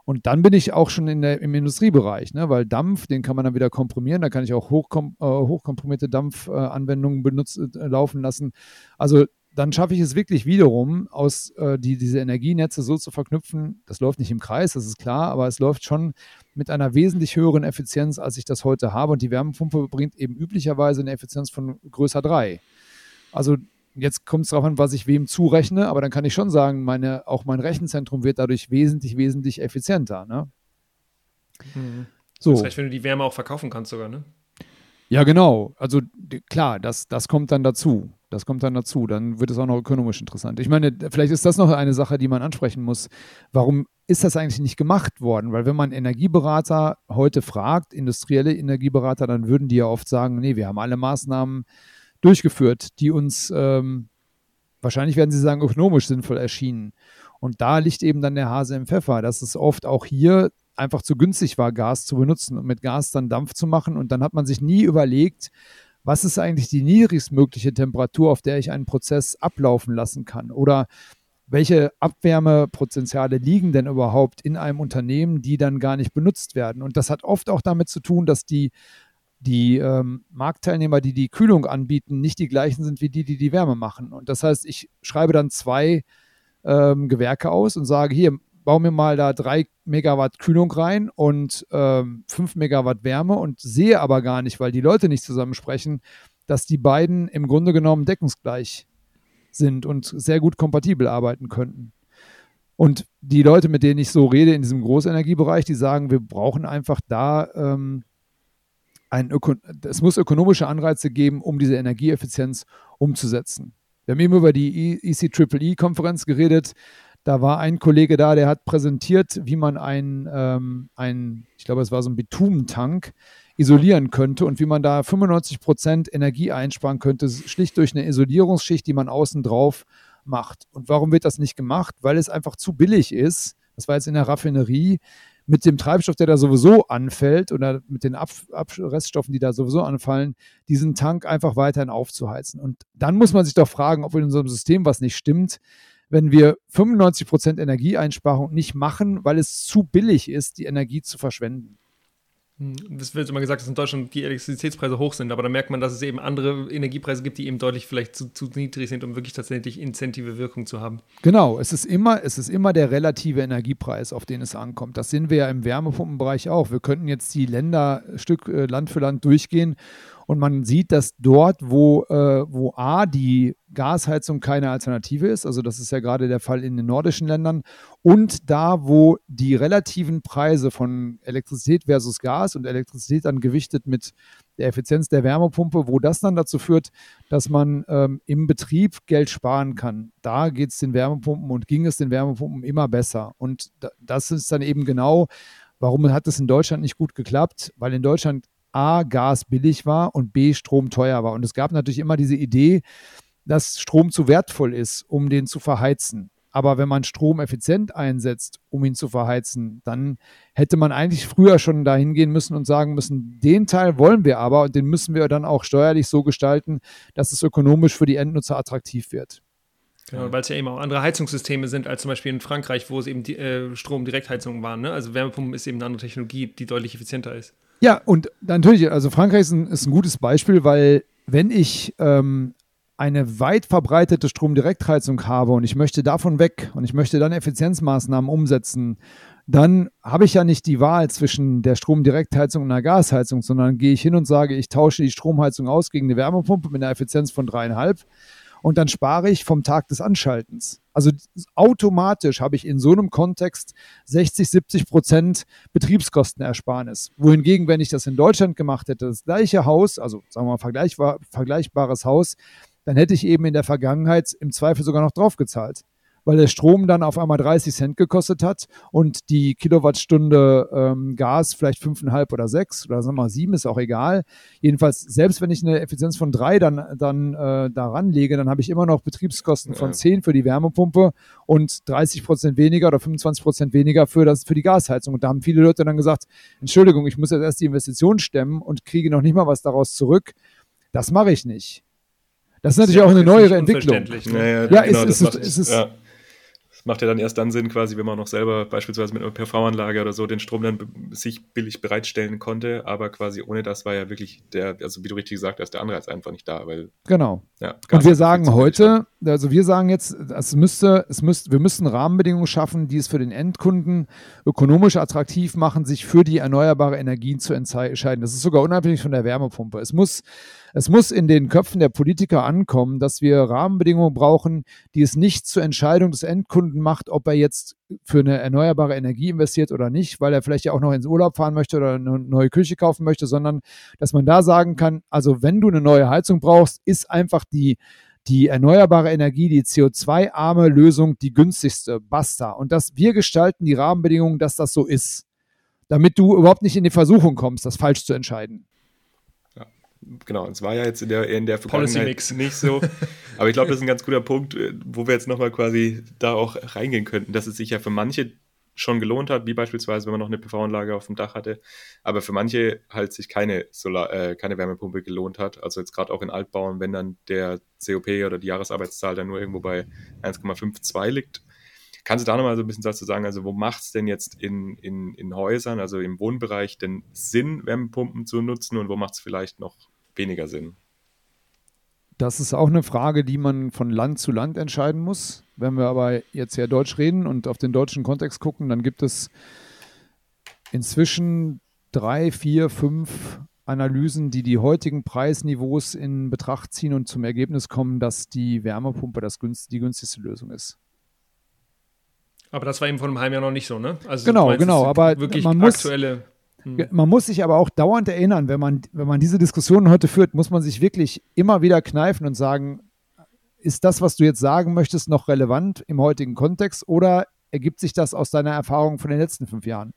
Und dann bin ich auch schon in der, im Industriebereich, ne? weil Dampf, den kann man dann wieder komprimieren, da kann ich auch hochkom äh, hochkomprimierte Dampfanwendungen äh, äh, laufen lassen. Also dann schaffe ich es wirklich wiederum, aus äh, die, diese Energienetze so zu verknüpfen. Das läuft nicht im Kreis, das ist klar, aber es läuft schon mit einer wesentlich höheren Effizienz, als ich das heute habe. Und die Wärmepumpe bringt eben üblicherweise eine Effizienz von größer 3. Also jetzt kommt es darauf an, was ich wem zurechne, aber dann kann ich schon sagen, meine, auch mein Rechenzentrum wird dadurch wesentlich, wesentlich effizienter. Ne? Mhm. So. Das heißt, wenn du die Wärme auch verkaufen kannst sogar, ne? Ja, genau. Also klar, das, das kommt dann dazu. Das kommt dann dazu. Dann wird es auch noch ökonomisch interessant. Ich meine, vielleicht ist das noch eine Sache, die man ansprechen muss. Warum ist das eigentlich nicht gemacht worden? Weil wenn man Energieberater heute fragt, industrielle Energieberater, dann würden die ja oft sagen, nee, wir haben alle Maßnahmen durchgeführt, die uns ähm, wahrscheinlich werden sie sagen, ökonomisch sinnvoll erschienen. Und da liegt eben dann der Hase im Pfeffer, dass es oft auch hier einfach zu günstig war, Gas zu benutzen und mit Gas dann Dampf zu machen. Und dann hat man sich nie überlegt, was ist eigentlich die niedrigstmögliche Temperatur, auf der ich einen Prozess ablaufen lassen kann? Oder welche Abwärmepotenziale liegen denn überhaupt in einem Unternehmen, die dann gar nicht benutzt werden? Und das hat oft auch damit zu tun, dass die, die ähm, Marktteilnehmer, die die Kühlung anbieten, nicht die gleichen sind wie die, die die Wärme machen. Und das heißt, ich schreibe dann zwei ähm, Gewerke aus und sage, hier, baue mir mal da drei Megawatt Kühlung rein und ähm, fünf Megawatt Wärme und sehe aber gar nicht, weil die Leute nicht zusammensprechen, dass die beiden im Grunde genommen deckungsgleich sind und sehr gut kompatibel arbeiten könnten. Und die Leute, mit denen ich so rede in diesem Großenergiebereich, die sagen, wir brauchen einfach da ähm, ein Öko es muss ökonomische Anreize geben, um diese Energieeffizienz umzusetzen. Wir haben eben über die ECEEE-Konferenz geredet. Da war ein Kollege da, der hat präsentiert, wie man einen, ähm, ein, ich glaube, es war so ein Bitumentank, isolieren könnte und wie man da 95 Prozent Energie einsparen könnte, schlicht durch eine Isolierungsschicht, die man außen drauf macht. Und warum wird das nicht gemacht? Weil es einfach zu billig ist. Das war jetzt in der Raffinerie mit dem Treibstoff, der da sowieso anfällt oder mit den Ab Ab Reststoffen, die da sowieso anfallen, diesen Tank einfach weiterhin aufzuheizen. Und dann muss man sich doch fragen, ob in unserem System was nicht stimmt, wenn wir 95 Prozent Energieeinsparung nicht machen, weil es zu billig ist, die Energie zu verschwenden. Hm, es wird immer gesagt, dass in Deutschland die Elektrizitätspreise hoch sind, aber da merkt man, dass es eben andere Energiepreise gibt, die eben deutlich vielleicht zu, zu niedrig sind, um wirklich tatsächlich incentive Wirkung zu haben. Genau, es ist, immer, es ist immer der relative Energiepreis, auf den es ankommt. Das sehen wir ja im Wärmepumpenbereich auch. Wir könnten jetzt die Länder Stück äh, Land für Land durchgehen und man sieht, dass dort, wo, äh, wo A, die Gasheizung keine Alternative ist, also das ist ja gerade der Fall in den nordischen Ländern, und da, wo die relativen Preise von Elektrizität versus Gas und Elektrizität dann gewichtet mit der Effizienz der Wärmepumpe, wo das dann dazu führt, dass man ähm, im Betrieb Geld sparen kann. Da geht es den Wärmepumpen und ging es den Wärmepumpen immer besser. Und das ist dann eben genau, warum hat es in Deutschland nicht gut geklappt, weil in Deutschland A, Gas billig war und B, Strom teuer war. Und es gab natürlich immer diese Idee, dass Strom zu wertvoll ist, um den zu verheizen. Aber wenn man Strom effizient einsetzt, um ihn zu verheizen, dann hätte man eigentlich früher schon dahin gehen müssen und sagen müssen, den Teil wollen wir aber und den müssen wir dann auch steuerlich so gestalten, dass es ökonomisch für die Endnutzer attraktiv wird. Genau, weil es ja eben auch andere Heizungssysteme sind als zum Beispiel in Frankreich, wo es eben die, äh, Strom-Direktheizungen waren. Ne? Also Wärmepumpen ist eben eine andere Technologie, die deutlich effizienter ist. Ja, und natürlich, also Frankreich ist ein, ist ein gutes Beispiel, weil wenn ich ähm, eine weit verbreitete Stromdirektheizung habe und ich möchte davon weg und ich möchte dann Effizienzmaßnahmen umsetzen, dann habe ich ja nicht die Wahl zwischen der Stromdirektheizung und einer Gasheizung, sondern gehe ich hin und sage, ich tausche die Stromheizung aus gegen eine Wärmepumpe mit einer Effizienz von dreieinhalb und dann spare ich vom Tag des Anschaltens. Also automatisch habe ich in so einem Kontext 60, 70 Prozent Betriebskostenersparnis. Wohingegen, wenn ich das in Deutschland gemacht hätte, das gleiche Haus, also sagen wir mal vergleichbar, vergleichbares Haus, dann hätte ich eben in der Vergangenheit im Zweifel sogar noch draufgezahlt weil der Strom dann auf einmal 30 Cent gekostet hat und die Kilowattstunde ähm, Gas vielleicht 5,5 oder 6 oder sagen wir mal 7, ist auch egal. Jedenfalls, selbst wenn ich eine Effizienz von 3 dann, dann äh, daran lege, dann habe ich immer noch Betriebskosten von 10 für die Wärmepumpe und 30 Prozent weniger oder 25 Prozent weniger für, das, für die Gasheizung. Und da haben viele Leute dann gesagt, Entschuldigung, ich muss jetzt erst die Investition stemmen und kriege noch nicht mal was daraus zurück. Das mache ich nicht. Das ist natürlich auch eine neuere Entwicklung. Ne? Ja, ja, ja genau, ist, ist, ist, ist, macht ja dann erst dann Sinn, quasi, wenn man noch selber beispielsweise mit einer PV-Anlage oder so den Strom dann sich billig bereitstellen konnte. Aber quasi ohne das war ja wirklich der, also wie du richtig gesagt hast, der Anreiz einfach nicht da. Weil, genau. Ja, Und wir sagen heute, also wir sagen jetzt, es müsste, es müsste, wir müssten Rahmenbedingungen schaffen, die es für den Endkunden ökonomisch attraktiv machen, sich für die erneuerbare Energien zu entscheiden. Das ist sogar unabhängig von der Wärmepumpe. Es muss es muss in den Köpfen der Politiker ankommen, dass wir Rahmenbedingungen brauchen, die es nicht zur Entscheidung des Endkunden macht, ob er jetzt für eine erneuerbare Energie investiert oder nicht, weil er vielleicht ja auch noch ins Urlaub fahren möchte oder eine neue Küche kaufen möchte, sondern dass man da sagen kann, also wenn du eine neue Heizung brauchst, ist einfach die die erneuerbare Energie, die CO2-arme Lösung die günstigste. Basta. Und dass wir gestalten die Rahmenbedingungen, dass das so ist. Damit du überhaupt nicht in die Versuchung kommst, das falsch zu entscheiden genau, es war ja jetzt in der, in der Vergangenheit nicht so. Aber ich glaube, das ist ein ganz guter Punkt, äh, wo wir jetzt nochmal quasi da auch reingehen könnten, dass es sich ja für manche schon gelohnt hat, wie beispielsweise, wenn man noch eine PV-Anlage auf dem Dach hatte, aber für manche halt sich keine Solar, äh, keine Wärmepumpe gelohnt hat. Also jetzt gerade auch in Altbauen, wenn dann der COP oder die Jahresarbeitszahl dann nur irgendwo bei 1,52 liegt. Kannst du da nochmal so ein bisschen dazu sagen, also wo macht es denn jetzt in, in, in Häusern, also im Wohnbereich, denn Sinn, Wärmepumpen zu nutzen und wo macht es vielleicht noch weniger Sinn? Das ist auch eine Frage, die man von Land zu Land entscheiden muss. Wenn wir aber jetzt ja Deutsch reden und auf den deutschen Kontext gucken, dann gibt es inzwischen drei, vier, fünf Analysen, die die heutigen Preisniveaus in Betracht ziehen und zum Ergebnis kommen, dass die Wärmepumpe das günst, die günstigste Lösung ist. Aber das war eben vor einem halben Jahr noch nicht so, ne? Also genau, meinst, genau. Aber wirklich man muss, aktuelle hm. Man muss sich aber auch dauernd erinnern, wenn man, wenn man diese Diskussionen heute führt, muss man sich wirklich immer wieder kneifen und sagen, ist das, was du jetzt sagen möchtest, noch relevant im heutigen Kontext oder ergibt sich das aus deiner Erfahrung von den letzten fünf Jahren?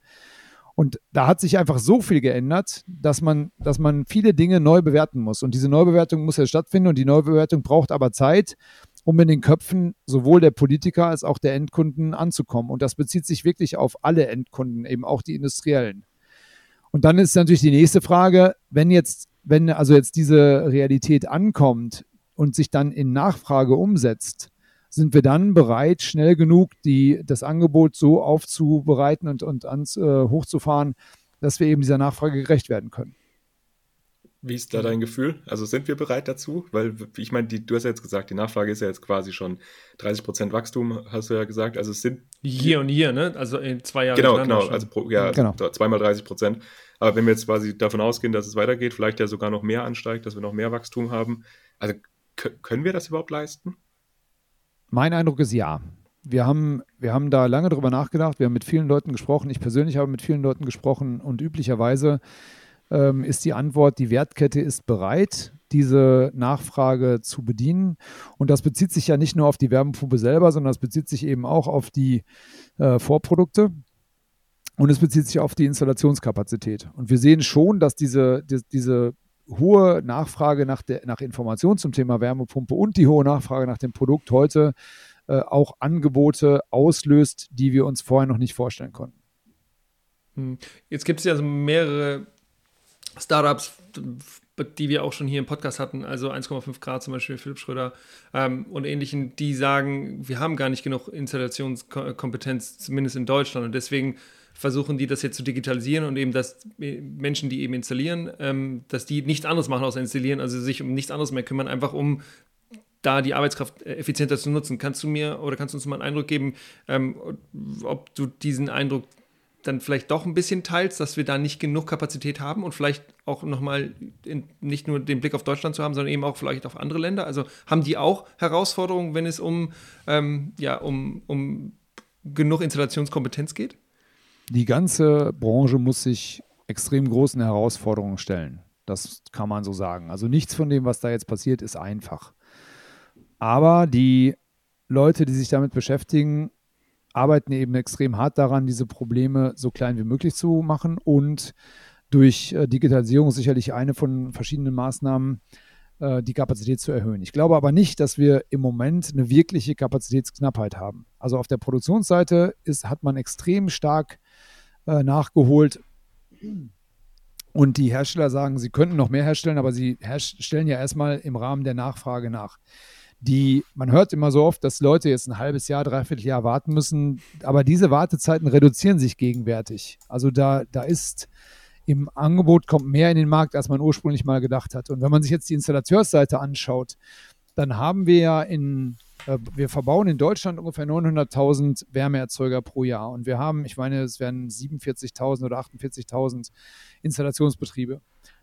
Und da hat sich einfach so viel geändert, dass man, dass man viele Dinge neu bewerten muss. Und diese Neubewertung muss ja stattfinden und die Neubewertung braucht aber Zeit, um in den Köpfen sowohl der Politiker als auch der Endkunden anzukommen. Und das bezieht sich wirklich auf alle Endkunden, eben auch die industriellen. Und dann ist natürlich die nächste Frage, wenn jetzt, wenn also jetzt diese Realität ankommt und sich dann in Nachfrage umsetzt, sind wir dann bereit, schnell genug die, das Angebot so aufzubereiten und, und ans, äh, hochzufahren, dass wir eben dieser Nachfrage gerecht werden können. Wie ist da dein Gefühl? Also sind wir bereit dazu? Weil ich meine, du hast ja jetzt gesagt, die Nachfrage ist ja jetzt quasi schon 30 Prozent Wachstum, hast du ja gesagt. Also es sind hier und hier, ne? Also in zwei Jahren. Genau, genau. Schon. Also pro, ja, genau. zweimal 30 Prozent. Aber wenn wir jetzt quasi davon ausgehen, dass es weitergeht, vielleicht ja sogar noch mehr ansteigt, dass wir noch mehr Wachstum haben, also können wir das überhaupt leisten? Mein Eindruck ist ja. Wir haben, wir haben da lange drüber nachgedacht, wir haben mit vielen Leuten gesprochen. Ich persönlich habe mit vielen Leuten gesprochen und üblicherweise ähm, ist die Antwort, die Wertkette ist bereit, diese Nachfrage zu bedienen. Und das bezieht sich ja nicht nur auf die Wärmepumpe selber, sondern das bezieht sich eben auch auf die äh, Vorprodukte. Und es bezieht sich auf die Installationskapazität. Und wir sehen schon, dass diese, die, diese hohe Nachfrage nach, der, nach Informationen zum Thema Wärmepumpe und die hohe Nachfrage nach dem Produkt heute äh, auch Angebote auslöst, die wir uns vorher noch nicht vorstellen konnten. Hm. Jetzt gibt es ja also mehrere Startups, die wir auch schon hier im Podcast hatten, also 1,5 Grad zum Beispiel, Philipp Schröder ähm, und ähnlichen, die sagen, wir haben gar nicht genug Installationskompetenz, zumindest in Deutschland. Und deswegen versuchen die das jetzt zu digitalisieren und eben, dass Menschen, die eben installieren, ähm, dass die nichts anderes machen als installieren, also sich um nichts anderes mehr kümmern, einfach um da die Arbeitskraft äh, effizienter zu nutzen. Kannst du mir oder kannst du uns mal einen Eindruck geben, ähm, ob du diesen Eindruck dann vielleicht doch ein bisschen teilst, dass wir da nicht genug Kapazität haben und vielleicht auch nochmal nicht nur den Blick auf Deutschland zu haben, sondern eben auch vielleicht auf andere Länder? Also haben die auch Herausforderungen, wenn es um, ähm, ja, um, um genug Installationskompetenz geht? Die ganze Branche muss sich extrem großen Herausforderungen stellen. Das kann man so sagen. Also nichts von dem, was da jetzt passiert, ist einfach. Aber die Leute, die sich damit beschäftigen, arbeiten eben extrem hart daran, diese Probleme so klein wie möglich zu machen und durch äh, Digitalisierung sicherlich eine von verschiedenen Maßnahmen äh, die Kapazität zu erhöhen. Ich glaube aber nicht, dass wir im Moment eine wirkliche Kapazitätsknappheit haben. Also auf der Produktionsseite ist, hat man extrem stark äh, nachgeholt. Und die Hersteller sagen, sie könnten noch mehr herstellen, aber sie stellen ja erstmal im Rahmen der Nachfrage nach die, man hört immer so oft, dass Leute jetzt ein halbes Jahr, dreiviertel Jahr warten müssen, aber diese Wartezeiten reduzieren sich gegenwärtig. Also da, da ist im Angebot kommt mehr in den Markt, als man ursprünglich mal gedacht hat. Und wenn man sich jetzt die Installateursseite anschaut, dann haben wir ja in, äh, wir verbauen in Deutschland ungefähr 900.000 Wärmeerzeuger pro Jahr. Und wir haben, ich meine, es werden 47.000 oder 48.000 Installationsbetriebe.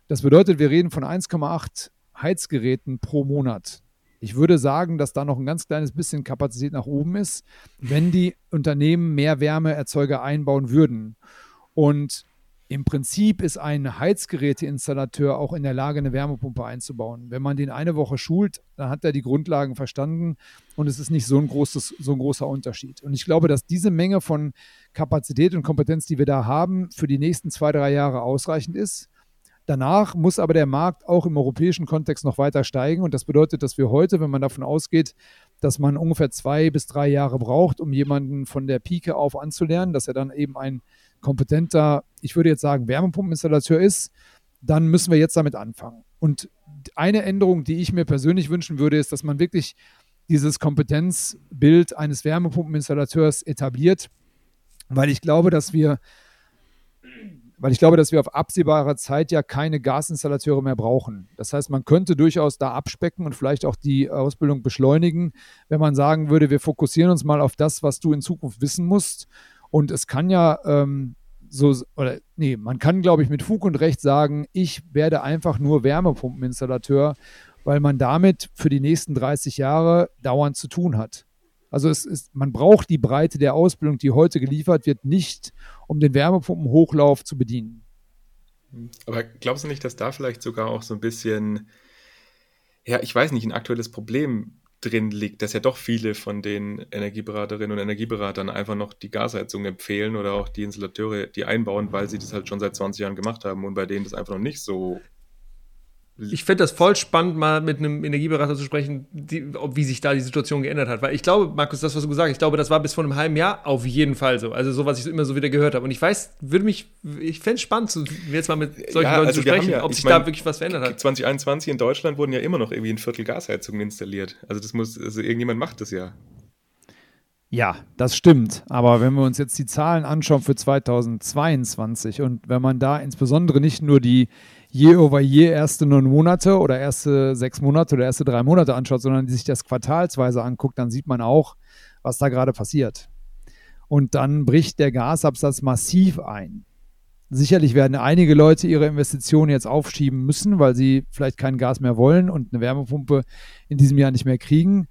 Das bedeutet, wir reden von 1,8 Heizgeräten pro Monat. Ich würde sagen, dass da noch ein ganz kleines bisschen Kapazität nach oben ist, wenn die Unternehmen mehr Wärmeerzeuger einbauen würden. Und im Prinzip ist ein Heizgeräteinstallateur auch in der Lage, eine Wärmepumpe einzubauen. Wenn man den eine Woche schult, dann hat er die Grundlagen verstanden und es ist nicht so ein, großes, so ein großer Unterschied. Und ich glaube, dass diese Menge von Kapazität und Kompetenz, die wir da haben, für die nächsten zwei, drei Jahre ausreichend ist. Danach muss aber der Markt auch im europäischen Kontext noch weiter steigen. Und das bedeutet, dass wir heute, wenn man davon ausgeht, dass man ungefähr zwei bis drei Jahre braucht, um jemanden von der Pike auf anzulernen, dass er dann eben ein kompetenter, ich würde jetzt sagen, Wärmepumpeninstallateur ist, dann müssen wir jetzt damit anfangen. Und eine Änderung, die ich mir persönlich wünschen würde, ist, dass man wirklich dieses Kompetenzbild eines Wärmepumpeninstallateurs etabliert, weil ich glaube, dass wir weil ich glaube, dass wir auf absehbare Zeit ja keine Gasinstallateure mehr brauchen. Das heißt, man könnte durchaus da abspecken und vielleicht auch die Ausbildung beschleunigen, wenn man sagen würde, wir fokussieren uns mal auf das, was du in Zukunft wissen musst. Und es kann ja ähm, so, oder nee, man kann, glaube ich, mit Fug und Recht sagen, ich werde einfach nur Wärmepumpeninstallateur, weil man damit für die nächsten 30 Jahre dauernd zu tun hat. Also es ist, man braucht die Breite der Ausbildung, die heute geliefert wird, nicht, um den Wärmepumpenhochlauf zu bedienen. Aber glaubst du nicht, dass da vielleicht sogar auch so ein bisschen, ja, ich weiß nicht, ein aktuelles Problem drin liegt, dass ja doch viele von den Energieberaterinnen und Energieberatern einfach noch die Gasheizung empfehlen oder auch die Installateure, die einbauen, weil sie das halt schon seit 20 Jahren gemacht haben und bei denen das einfach noch nicht so ich finde das voll spannend, mal mit einem Energieberater zu sprechen, die, ob, wie sich da die Situation geändert hat. Weil ich glaube, Markus, das, was du gesagt hast, ich glaube, das war bis vor einem halben Jahr auf jeden Fall so. Also so, was ich immer so wieder gehört habe. Und ich weiß, würde mich, ich fände es spannend, zu, jetzt mal mit solchen ja, Leuten also zu sprechen, ja, ob sich mein, da wirklich was verändert hat. 2021 in Deutschland wurden ja immer noch irgendwie ein Viertel Gasheizungen installiert. Also das muss, also irgendjemand macht das ja. Ja, das stimmt. Aber wenn wir uns jetzt die Zahlen anschauen für 2022 und wenn man da insbesondere nicht nur die year over year erste neun Monate oder erste sechs Monate oder erste drei Monate anschaut, sondern sich das quartalsweise anguckt, dann sieht man auch, was da gerade passiert. Und dann bricht der Gasabsatz massiv ein. Sicherlich werden einige Leute ihre Investitionen jetzt aufschieben müssen, weil sie vielleicht kein Gas mehr wollen und eine Wärmepumpe in diesem Jahr nicht mehr kriegen.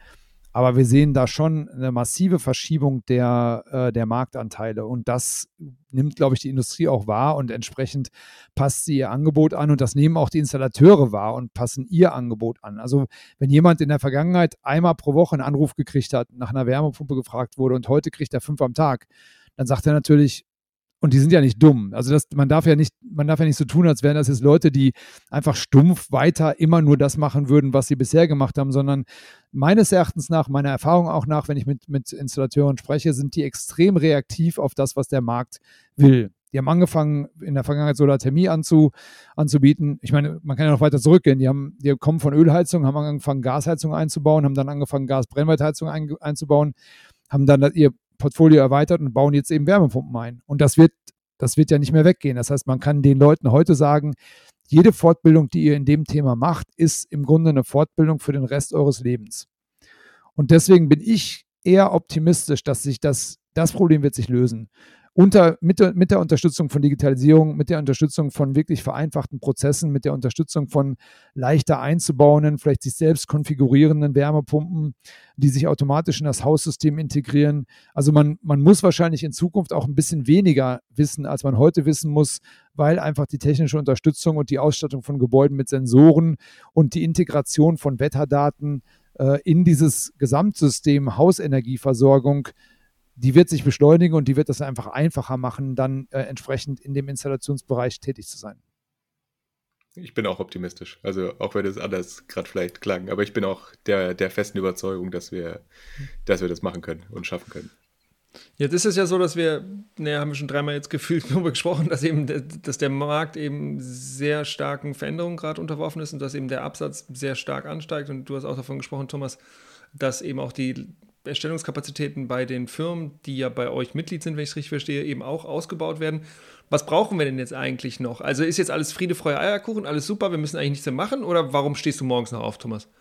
Aber wir sehen da schon eine massive Verschiebung der, äh, der Marktanteile. Und das nimmt, glaube ich, die Industrie auch wahr und entsprechend passt sie ihr Angebot an. Und das nehmen auch die Installateure wahr und passen ihr Angebot an. Also wenn jemand in der Vergangenheit einmal pro Woche einen Anruf gekriegt hat, nach einer Wärmepumpe gefragt wurde und heute kriegt er fünf am Tag, dann sagt er natürlich, und die sind ja nicht dumm. Also das, man darf ja nicht, man darf ja nicht so tun, als wären das jetzt Leute, die einfach stumpf weiter immer nur das machen würden, was sie bisher gemacht haben, sondern meines Erachtens nach, meiner Erfahrung auch nach, wenn ich mit, mit Installateuren spreche, sind die extrem reaktiv auf das, was der Markt will. Die haben angefangen, in der Vergangenheit Solarthermie anzu, anzubieten. Ich meine, man kann ja noch weiter zurückgehen. Die, haben, die kommen von Ölheizung, haben angefangen, Gasheizung einzubauen, haben dann angefangen, Gasbrennweitheizung ein, einzubauen, haben dann ihr Portfolio erweitert und bauen jetzt eben Wärmepumpen ein. Und das wird Das wird ja nicht mehr weggehen. Das heißt, man kann den Leuten heute sagen, jede Fortbildung, die ihr in dem Thema macht, ist im Grunde eine Fortbildung für den Rest eures Lebens. Und deswegen bin ich eher optimistisch, dass sich das, das Problem wird sich lösen unter, mit, der, mit der Unterstützung von Digitalisierung, mit der Unterstützung von wirklich vereinfachten Prozessen, mit der Unterstützung von leichter einzubauenden, vielleicht sich selbst konfigurierenden Wärmepumpen, die sich automatisch in das Haussystem integrieren. Also man, man muss wahrscheinlich in Zukunft auch ein bisschen weniger wissen, als man heute wissen muss, weil einfach die technische Unterstützung und die Ausstattung von Gebäuden mit Sensoren und die Integration von Wetterdaten äh, in dieses Gesamtsystem Hausenergieversorgung die wird sich beschleunigen und die wird es einfach einfacher machen, dann äh, entsprechend in dem Installationsbereich tätig zu sein. Ich bin auch optimistisch. Also auch wenn es anders gerade vielleicht klang, aber ich bin auch der, der festen Überzeugung, dass wir, dass wir das machen können und schaffen können. Jetzt ist es ja so, dass wir, ne, haben wir schon dreimal jetzt gefühlt darüber gesprochen, dass eben, dass der Markt eben sehr starken Veränderungen gerade unterworfen ist und dass eben der Absatz sehr stark ansteigt. Und du hast auch davon gesprochen, Thomas, dass eben auch die Erstellungskapazitäten bei den Firmen, die ja bei euch Mitglied sind, wenn ich es richtig verstehe, eben auch ausgebaut werden. Was brauchen wir denn jetzt eigentlich noch? Also ist jetzt alles Friede, Freude, Eierkuchen, alles super, wir müssen eigentlich nichts mehr machen oder warum stehst du morgens noch auf, Thomas?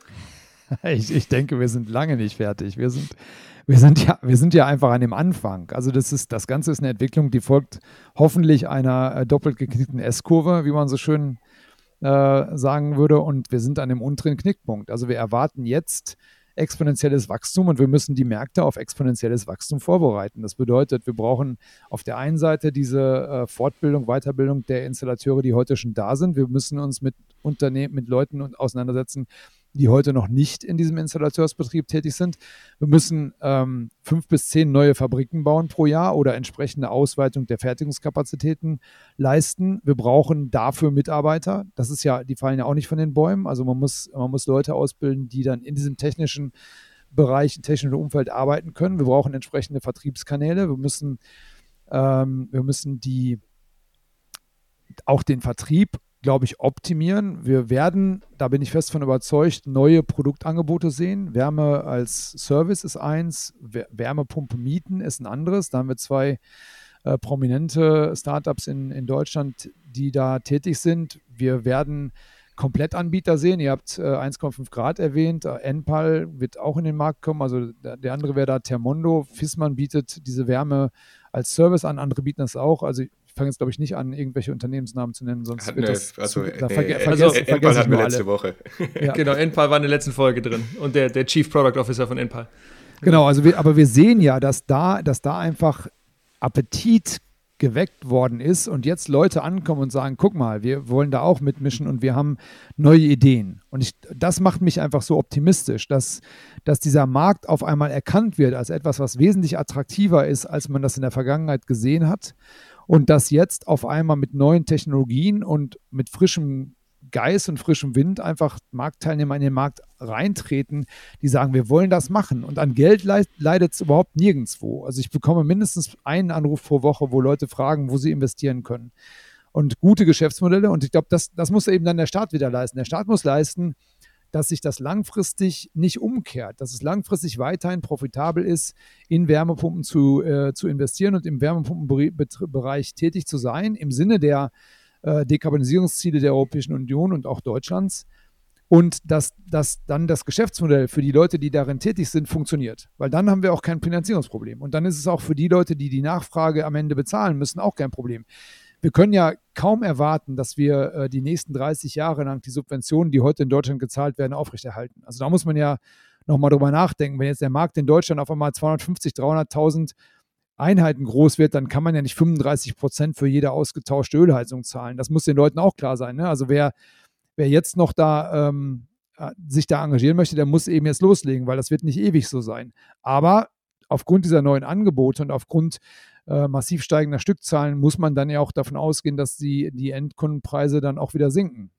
Ich, ich denke, wir sind lange nicht fertig. Wir sind, wir, sind ja, wir sind ja einfach an dem Anfang. Also das, ist, das Ganze ist eine Entwicklung, die folgt hoffentlich einer äh, doppelt geknickten S-Kurve, wie man so schön äh, sagen würde. Und wir sind an dem unteren Knickpunkt. Also wir erwarten jetzt exponentielles Wachstum und wir müssen die Märkte auf exponentielles Wachstum vorbereiten. Das bedeutet, wir brauchen auf der einen Seite diese äh, Fortbildung, Weiterbildung der Installateure, die heute schon da sind. Wir müssen uns mit Unternehmen, mit Leuten auseinandersetzen, die heute noch nicht in diesem Installateursbetrieb tätig sind. Wir müssen ähm, fünf bis zehn neue Fabriken bauen pro Jahr oder entsprechende Ausweitung der Fertigungskapazitäten leisten. Wir brauchen dafür Mitarbeiter. Das ist ja, die fallen ja auch nicht von den Bäumen. Also man muss, man muss Leute ausbilden, die dann in diesem technischen Bereich, im technischen Umfeld arbeiten können. Wir brauchen entsprechende Vertriebskanäle. Wir müssen, ähm, wir müssen die auch den Vertrieb glaube ich, optimieren. Wir werden, da bin ich fest von überzeugt, neue Produktangebote sehen. Wärme als Service ist eins, Wärmepumpe mieten ist ein anderes. Da haben wir zwei äh, prominente Startups in, in Deutschland, die da tätig sind. Wir werden Komplettanbieter sehen. Ihr habt äh, 1,5 Grad erwähnt. Äh, Enpal wird auch in den Markt kommen. Also der, der andere wäre da Thermondo. Fissmann bietet diese Wärme als Service an. Andere bieten das auch. Also fange jetzt, glaube ich, nicht an, irgendwelche Unternehmensnamen zu nennen, sonst Hat wird das. Also, zu, da nee, verge also vergesse, Enpal hatten wir letzte Woche. ja. Genau, Enpal war in der letzten Folge drin und der, der Chief Product Officer von Enpal. Genau, also wir, aber wir sehen ja, dass da, dass da einfach Appetit geweckt worden ist und jetzt Leute ankommen und sagen, guck mal, wir wollen da auch mitmischen und wir haben neue Ideen. Und ich, das macht mich einfach so optimistisch, dass, dass dieser Markt auf einmal erkannt wird als etwas, was wesentlich attraktiver ist, als man das in der Vergangenheit gesehen hat und dass jetzt auf einmal mit neuen Technologien und mit frischem Geist und frischem Wind einfach Marktteilnehmer in den Markt reintreten, die sagen, wir wollen das machen. Und an Geld leidet es überhaupt nirgendwo. Also ich bekomme mindestens einen Anruf pro Woche, wo Leute fragen, wo sie investieren können. Und gute Geschäftsmodelle. Und ich glaube, das, das muss eben dann der Staat wieder leisten. Der Staat muss leisten, dass sich das langfristig nicht umkehrt, dass es langfristig weiterhin profitabel ist, in Wärmepumpen zu, äh, zu investieren und im Wärmepumpenbereich tätig zu sein, im Sinne der äh, Dekarbonisierungsziele der Europäischen Union und auch Deutschlands. Und dass, dass dann das Geschäftsmodell für die Leute, die darin tätig sind, funktioniert. Weil dann haben wir auch kein Finanzierungsproblem. Und dann ist es auch für die Leute, die die Nachfrage am Ende bezahlen müssen, auch kein Problem wir können ja kaum erwarten, dass wir äh, die nächsten 30 Jahre lang die Subventionen, die heute in Deutschland gezahlt werden, aufrechterhalten. Also da muss man ja nochmal drüber nachdenken. Wenn jetzt der Markt in Deutschland auf einmal 250, 300.000 Einheiten groß wird, dann kann man ja nicht 35 Prozent für jede ausgetauschte Ölheizung zahlen. Das muss den Leuten auch klar sein. Ne? Also wer, wer jetzt noch da ähm, äh, sich da engagieren möchte, der muss eben jetzt loslegen, weil das wird nicht ewig so sein. Aber aufgrund dieser neuen Angebote und aufgrund äh, massiv steigender Stückzahlen muss man dann ja auch davon ausgehen, dass die, die Endkundenpreise dann auch wieder sinken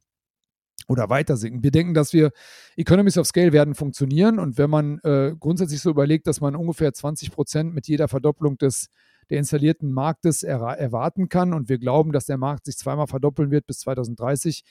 oder weiter sinken. Wir denken, dass wir Economies of Scale werden funktionieren und wenn man äh, grundsätzlich so überlegt, dass man ungefähr 20 Prozent mit jeder Verdopplung des der installierten Marktes er erwarten kann und wir glauben, dass der Markt sich zweimal verdoppeln wird bis 2030,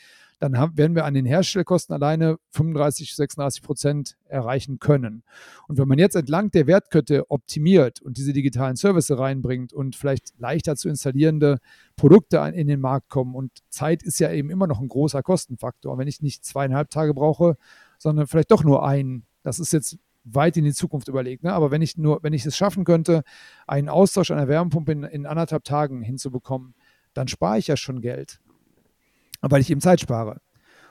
dann haben, werden wir an den Herstellkosten alleine 35, 36 Prozent erreichen können. Und wenn man jetzt entlang der Wertkette optimiert und diese digitalen Services reinbringt und vielleicht leichter zu installierende Produkte in den Markt kommen und Zeit ist ja eben immer noch ein großer Kostenfaktor. Wenn ich nicht zweieinhalb Tage brauche, sondern vielleicht doch nur einen, das ist jetzt weit in die Zukunft überlegt. Ne? Aber wenn ich nur, wenn ich es schaffen könnte, einen Austausch einer Wärmepumpe in, in anderthalb Tagen hinzubekommen, dann spare ich ja schon Geld weil ich eben Zeit spare.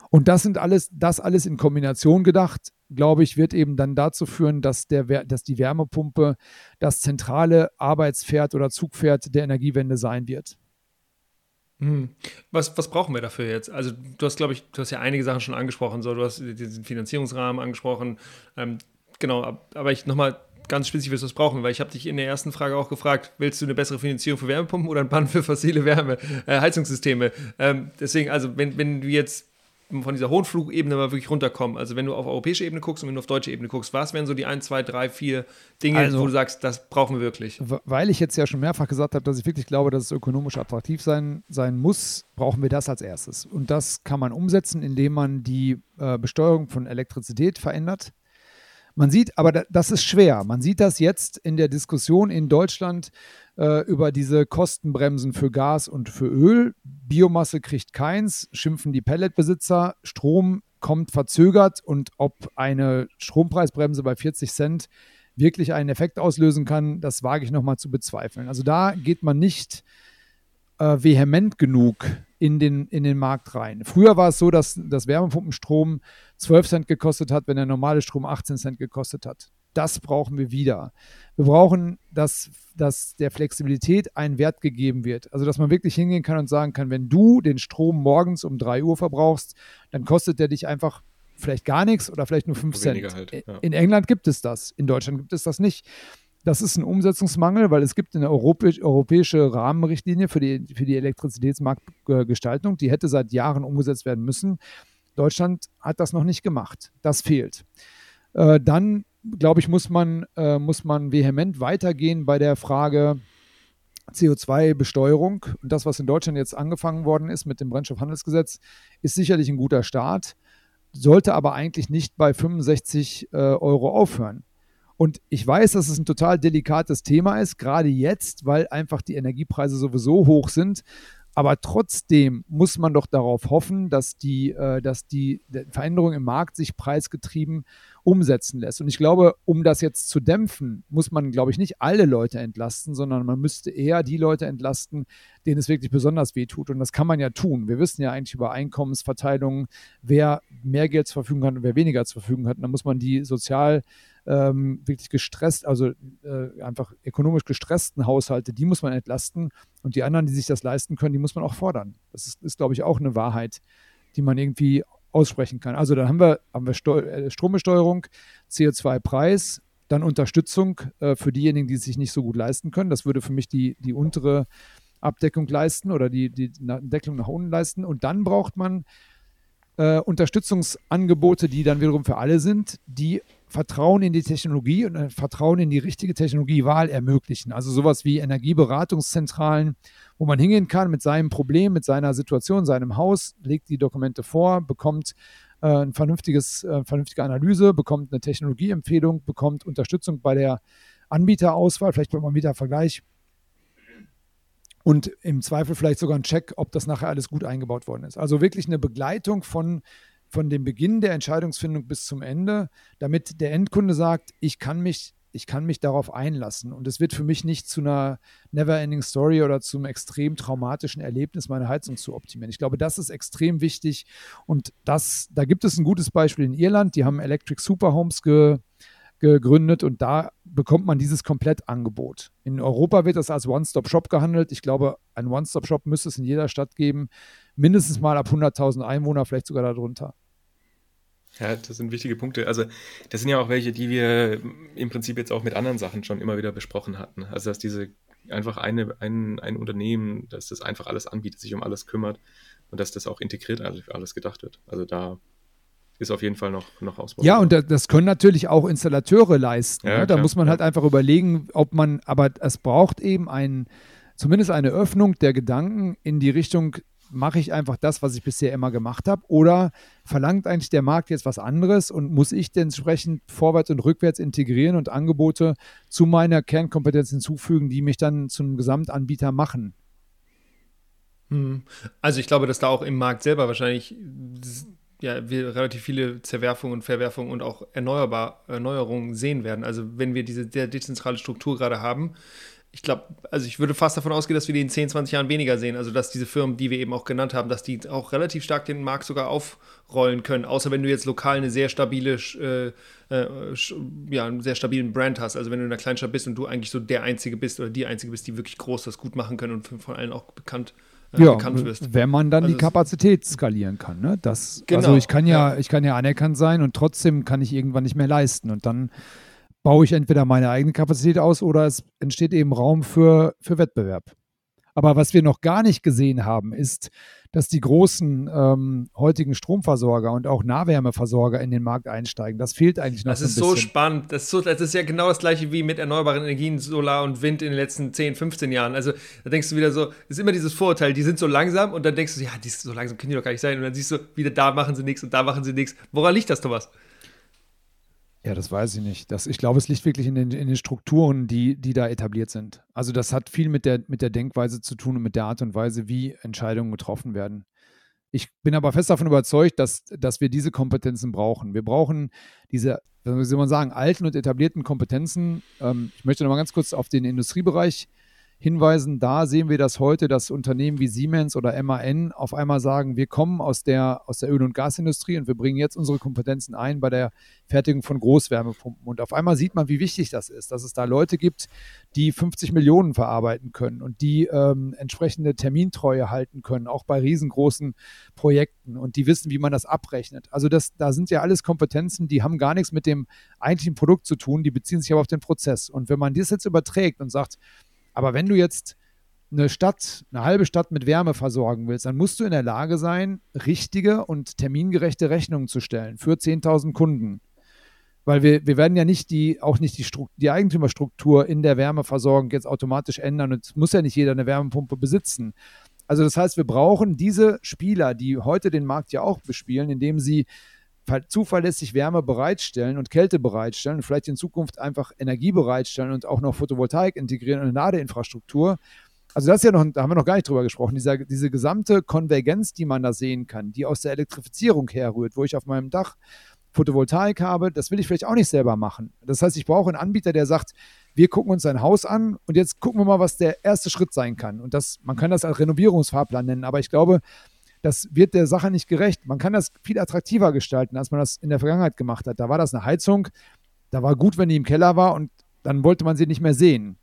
Und das sind alles, das alles in Kombination gedacht, glaube ich, wird eben dann dazu führen, dass, der, dass die Wärmepumpe das zentrale Arbeitspferd oder Zugpferd der Energiewende sein wird. Hm. Was, was brauchen wir dafür jetzt? Also du hast, glaube ich, du hast ja einige Sachen schon angesprochen, so du hast diesen Finanzierungsrahmen angesprochen. Ähm, genau, aber ich nochmal ganz spezifisch was brauchen, weil ich habe dich in der ersten Frage auch gefragt, willst du eine bessere Finanzierung für Wärmepumpen oder ein Bann für fossile Wärme, äh, Heizungssysteme? Ähm, deswegen, also wenn, wenn du jetzt von dieser hohen Flugebene mal wirklich runterkommen, also wenn du auf europäische Ebene guckst und wenn du auf deutsche Ebene guckst, was wären so die 1, 2, 3, 4 Dinge, also, wo du sagst, das brauchen wir wirklich? Weil ich jetzt ja schon mehrfach gesagt habe, dass ich wirklich glaube, dass es ökonomisch attraktiv sein, sein muss, brauchen wir das als erstes. Und das kann man umsetzen, indem man die äh, Besteuerung von Elektrizität verändert. Man sieht, aber das ist schwer. Man sieht das jetzt in der Diskussion in Deutschland äh, über diese Kostenbremsen für Gas und für Öl. Biomasse kriegt keins, schimpfen die Pelletbesitzer. Strom kommt verzögert und ob eine Strompreisbremse bei 40 Cent wirklich einen Effekt auslösen kann, das wage ich nochmal zu bezweifeln. Also da geht man nicht äh, vehement genug in den, in den Markt rein. Früher war es so, dass das Wärmepumpenstrom 12 Cent gekostet hat, wenn der normale Strom 18 Cent gekostet hat. Das brauchen wir wieder. Wir brauchen, dass, dass der Flexibilität ein Wert gegeben wird. Also, dass man wirklich hingehen kann und sagen kann, wenn du den Strom morgens um 3 Uhr verbrauchst, dann kostet der dich einfach vielleicht gar nichts oder vielleicht nur 5 Cent. Halt, ja. In England gibt es das, in Deutschland gibt es das nicht. Das ist ein Umsetzungsmangel, weil es gibt eine europäisch, europäische Rahmenrichtlinie für die, für die Elektrizitätsmarktgestaltung, die hätte seit Jahren umgesetzt werden müssen. Deutschland hat das noch nicht gemacht. Das fehlt. Äh, dann, glaube ich, muss man, äh, muss man vehement weitergehen bei der Frage CO2-Besteuerung. Und das, was in Deutschland jetzt angefangen worden ist mit dem Brennstoffhandelsgesetz, ist sicherlich ein guter Start, sollte aber eigentlich nicht bei 65 äh, Euro aufhören. Und ich weiß, dass es ein total delikates Thema ist, gerade jetzt, weil einfach die Energiepreise sowieso hoch sind. Aber trotzdem muss man doch darauf hoffen, dass die, äh, dass die Veränderung im Markt sich preisgetrieben umsetzen lässt. Und ich glaube, um das jetzt zu dämpfen, muss man, glaube ich, nicht alle Leute entlasten, sondern man müsste eher die Leute entlasten, denen es wirklich besonders weh tut. Und das kann man ja tun. Wir wissen ja eigentlich über Einkommensverteilungen, wer mehr Geld zur Verfügung hat und wer weniger zur Verfügung hat. Und dann muss man die sozial ähm, wirklich gestresst, also äh, einfach ökonomisch gestressten Haushalte, die muss man entlasten. Und die anderen, die sich das leisten können, die muss man auch fordern. Das ist, ist glaube ich, auch eine Wahrheit, die man irgendwie aussprechen kann. Also dann haben wir, haben wir äh, Strombesteuerung, CO2-Preis, dann Unterstützung äh, für diejenigen, die es sich nicht so gut leisten können. Das würde für mich die, die untere Abdeckung leisten oder die, die Deckelung nach unten leisten. Und dann braucht man äh, Unterstützungsangebote, die dann wiederum für alle sind, die Vertrauen in die Technologie und Vertrauen in die richtige Technologiewahl ermöglichen. Also sowas wie Energieberatungszentralen, wo man hingehen kann mit seinem Problem, mit seiner Situation, seinem Haus, legt die Dokumente vor, bekommt äh, ein vernünftiges, äh, vernünftige Analyse, bekommt eine Technologieempfehlung, bekommt Unterstützung bei der Anbieterauswahl, vielleicht beim Anbietervergleich und im Zweifel vielleicht sogar ein Check, ob das nachher alles gut eingebaut worden ist. Also wirklich eine Begleitung von von dem Beginn der Entscheidungsfindung bis zum Ende, damit der Endkunde sagt, ich kann mich, ich kann mich darauf einlassen. Und es wird für mich nicht zu einer Never-Ending Story oder zum extrem traumatischen Erlebnis, meine Heizung zu optimieren. Ich glaube, das ist extrem wichtig. Und das, da gibt es ein gutes Beispiel in Irland. Die haben Electric Superhomes ge, gegründet und da bekommt man dieses Komplettangebot. In Europa wird das als One-Stop-Shop gehandelt. Ich glaube, ein One-Stop-Shop müsste es in jeder Stadt geben, mindestens mal ab 100.000 Einwohner, vielleicht sogar darunter. Ja, das sind wichtige Punkte. Also, das sind ja auch welche, die wir im Prinzip jetzt auch mit anderen Sachen schon immer wieder besprochen hatten. Also, dass diese einfach eine, ein, ein Unternehmen, dass das einfach alles anbietet, sich um alles kümmert und dass das auch integriert alles, alles gedacht wird. Also, da ist auf jeden Fall noch, noch ausbauen. Ja, und das können natürlich auch Installateure leisten. Ja, ne? Da muss man halt einfach überlegen, ob man, aber es braucht eben ein, zumindest eine Öffnung der Gedanken in die Richtung, mache ich einfach das, was ich bisher immer gemacht habe? Oder verlangt eigentlich der Markt jetzt was anderes und muss ich entsprechend vorwärts und rückwärts integrieren und Angebote zu meiner Kernkompetenz hinzufügen, die mich dann zum Gesamtanbieter machen? Hm. Also ich glaube, dass da auch im Markt selber wahrscheinlich ja, wir relativ viele Zerwerfungen und Verwerfungen und auch erneuerbar, Erneuerungen sehen werden. Also wenn wir diese sehr dezentrale Struktur gerade haben, ich glaube, also ich würde fast davon ausgehen, dass wir die in 10, 20 Jahren weniger sehen. Also dass diese Firmen, die wir eben auch genannt haben, dass die auch relativ stark den Markt sogar aufrollen können. Außer wenn du jetzt lokal eine sehr stabile, äh, äh, ja, einen sehr stabilen Brand hast. Also wenn du in einer Kleinstadt bist und du eigentlich so der Einzige bist oder die Einzige bist, die wirklich groß das gut machen können und von allen auch bekannt äh, ja, bekannt wirst. Wenn man dann also die Kapazität skalieren kann. Ne? Das, genau, also ich kann ja, ja, ich kann ja anerkannt sein und trotzdem kann ich irgendwann nicht mehr leisten. Und dann baue ich entweder meine eigene Kapazität aus oder es entsteht eben Raum für, für Wettbewerb. Aber was wir noch gar nicht gesehen haben, ist, dass die großen ähm, heutigen Stromversorger und auch Nahwärmeversorger in den Markt einsteigen. Das fehlt eigentlich noch das so bisschen. Ist so spannend. Das ist, so, das ist ja genau das gleiche wie mit erneuerbaren Energien, Solar und Wind in den letzten 10, 15 Jahren. Also da denkst du wieder so, ist immer dieses Vorurteil, die sind so langsam und dann denkst du, ja, die so langsam können die doch gar nicht sein. Und dann siehst du, wieder da machen sie nichts und da machen sie nichts. Woran liegt das, Thomas? Ja, das weiß ich nicht. Das, ich glaube, es liegt wirklich in den, in den Strukturen, die, die da etabliert sind. Also das hat viel mit der, mit der Denkweise zu tun und mit der Art und Weise, wie Entscheidungen getroffen werden. Ich bin aber fest davon überzeugt, dass, dass wir diese Kompetenzen brauchen. Wir brauchen diese, wie soll man sagen, alten und etablierten Kompetenzen. Ähm, ich möchte noch mal ganz kurz auf den Industriebereich hinweisen. Da sehen wir das heute, dass Unternehmen wie Siemens oder MAN auf einmal sagen, wir kommen aus der, aus der Öl- und Gasindustrie und wir bringen jetzt unsere Kompetenzen ein bei der Fertigung von Großwärmepumpen. Und auf einmal sieht man, wie wichtig das ist, dass es da Leute gibt, die 50 Millionen verarbeiten können und die ähm, entsprechende Termintreue halten können, auch bei riesengroßen Projekten und die wissen, wie man das abrechnet. Also das, da sind ja alles Kompetenzen, die haben gar nichts mit dem eigentlichen Produkt zu tun, die beziehen sich aber auf den Prozess. Und wenn man das jetzt überträgt und sagt, aber wenn du jetzt eine Stadt, eine halbe Stadt mit Wärme versorgen willst, dann musst du in der Lage sein, richtige und termingerechte Rechnungen zu stellen für 10.000 Kunden. Weil wir, wir werden ja nicht die, auch nicht die, die Eigentümerstruktur in der Wärmeversorgung jetzt automatisch ändern. Und es muss ja nicht jeder eine Wärmepumpe besitzen. Also das heißt, wir brauchen diese Spieler, die heute den Markt ja auch bespielen, indem sie zuverlässig Wärme bereitstellen und Kälte bereitstellen und vielleicht in Zukunft einfach Energie bereitstellen und auch noch Photovoltaik integrieren und eine Ladeinfrastruktur. Also das ist ja noch, da haben wir noch gar nicht drüber gesprochen, dieser, diese gesamte Konvergenz, die man da sehen kann, die aus der Elektrifizierung herrührt, wo ich auf meinem Dach Photovoltaik habe, das will ich vielleicht auch nicht selber machen. Das heißt, ich brauche einen Anbieter, der sagt, wir gucken uns sein Haus an und jetzt gucken wir mal, was der erste Schritt sein kann. Und das, man kann das als Renovierungsfahrplan nennen, aber ich glaube, das wird der Sache nicht gerecht. Man kann das viel attraktiver gestalten, als man das in der Vergangenheit gemacht hat. Da war das eine Heizung, da war gut, wenn die im Keller war und dann wollte man sie nicht mehr sehen.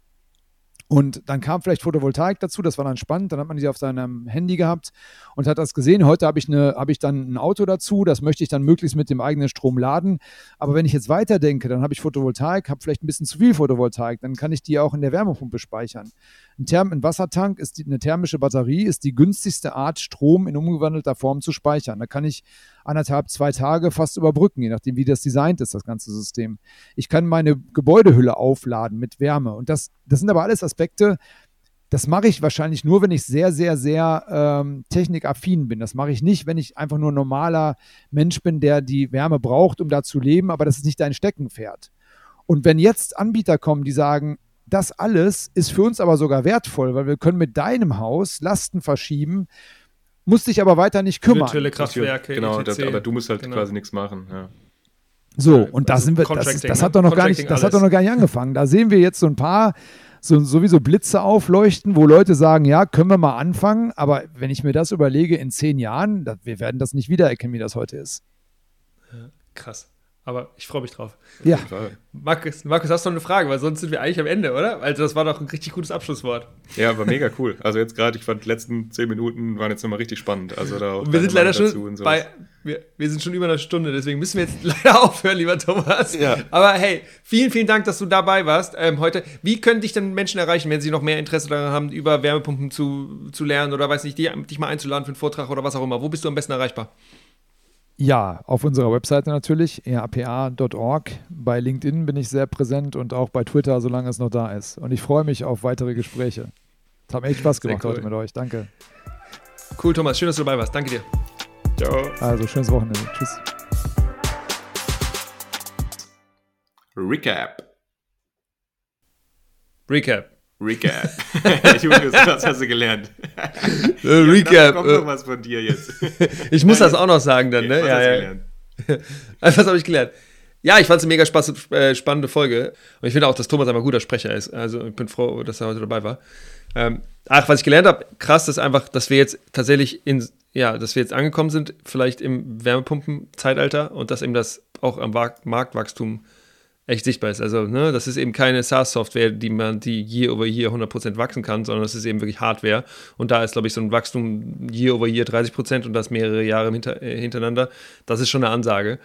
Und dann kam vielleicht Photovoltaik dazu, das war dann spannend. Dann hat man sie auf seinem Handy gehabt und hat das gesehen. Heute habe ich, eine, ich dann ein Auto dazu, das möchte ich dann möglichst mit dem eigenen Strom laden. Aber wenn ich jetzt weiterdenke, dann habe ich Photovoltaik, habe vielleicht ein bisschen zu viel Photovoltaik, dann kann ich die auch in der Wärmepumpe speichern. Ein, Therm ein Wassertank ist die, eine thermische Batterie, ist die günstigste Art, Strom in umgewandelter Form zu speichern. Da kann ich anderthalb, zwei Tage fast überbrücken, je nachdem, wie das designt ist, das ganze System. Ich kann meine Gebäudehülle aufladen mit Wärme. Und das, das sind aber alles Aspekte, das mache ich wahrscheinlich nur, wenn ich sehr, sehr, sehr ähm, technikaffin bin. Das mache ich nicht, wenn ich einfach nur ein normaler Mensch bin, der die Wärme braucht, um da zu leben, aber das ist nicht dein Steckenpferd. Und wenn jetzt Anbieter kommen, die sagen, das alles ist für uns aber sogar wertvoll, weil wir können mit deinem Haus Lasten verschieben, musst dich aber weiter nicht kümmern. Virtuelle Kraftwerke, genau, das, aber du musst halt genau. quasi nichts machen. Ja. So, und da sind wir, das, ist, das hat doch noch gar nicht, das hat doch noch gar nicht angefangen. Da sehen wir jetzt so ein paar so, sowieso Blitze aufleuchten, wo Leute sagen, ja, können wir mal anfangen, aber wenn ich mir das überlege, in zehn Jahren, wir werden das nicht wiedererkennen, wie das heute ist. krass. Aber ich freue mich drauf. Ja. Markus, Markus, hast du noch eine Frage? Weil sonst sind wir eigentlich am Ende, oder? Also, das war doch ein richtig gutes Abschlusswort. Ja, war mega cool. Also, jetzt gerade, ich fand, die letzten zehn Minuten waren jetzt nochmal richtig spannend. Also, da und wir sind leider schon bei, wir, wir, sind schon über eine Stunde, deswegen müssen wir jetzt leider aufhören, lieber Thomas. Ja. Aber hey, vielen, vielen Dank, dass du dabei warst ähm, heute. Wie können dich denn Menschen erreichen, wenn sie noch mehr Interesse daran haben, über Wärmepumpen zu, zu lernen oder weiß nicht, dich mal einzuladen für einen Vortrag oder was auch immer? Wo bist du am besten erreichbar? Ja, auf unserer Webseite natürlich, rapa.org. Bei LinkedIn bin ich sehr präsent und auch bei Twitter, solange es noch da ist. Und ich freue mich auf weitere Gespräche. Es hat mir echt Spaß gemacht cool. heute mit euch. Danke. Cool, Thomas. Schön, dass du dabei warst. Danke dir. Ciao. Also, schönes Wochenende. Tschüss. Recap. Recap. Recap. Julius, was hast du gelernt? Äh, Recap. Kommt noch was von dir jetzt. ich muss das auch noch sagen dann, ne? Was ja, hast du ja. gelernt? Was habe ich gelernt? Ja, ich fand es eine mega spaß, äh, spannende Folge. Und ich finde auch, dass Thomas einfach ein guter Sprecher ist. Also ich bin froh, dass er heute dabei war. Ähm, ach, was ich gelernt habe, krass ist einfach, dass wir jetzt tatsächlich in, ja, dass wir jetzt angekommen sind, vielleicht im Wärmepumpen-Zeitalter und dass eben das auch am Marktwachstum echt sichtbar ist. Also, ne, das ist eben keine SaaS-Software, die man, die year over year 100% wachsen kann, sondern das ist eben wirklich Hardware. Und da ist, glaube ich, so ein Wachstum year over year 30% und das mehrere Jahre äh, hintereinander. Das ist schon eine Ansage.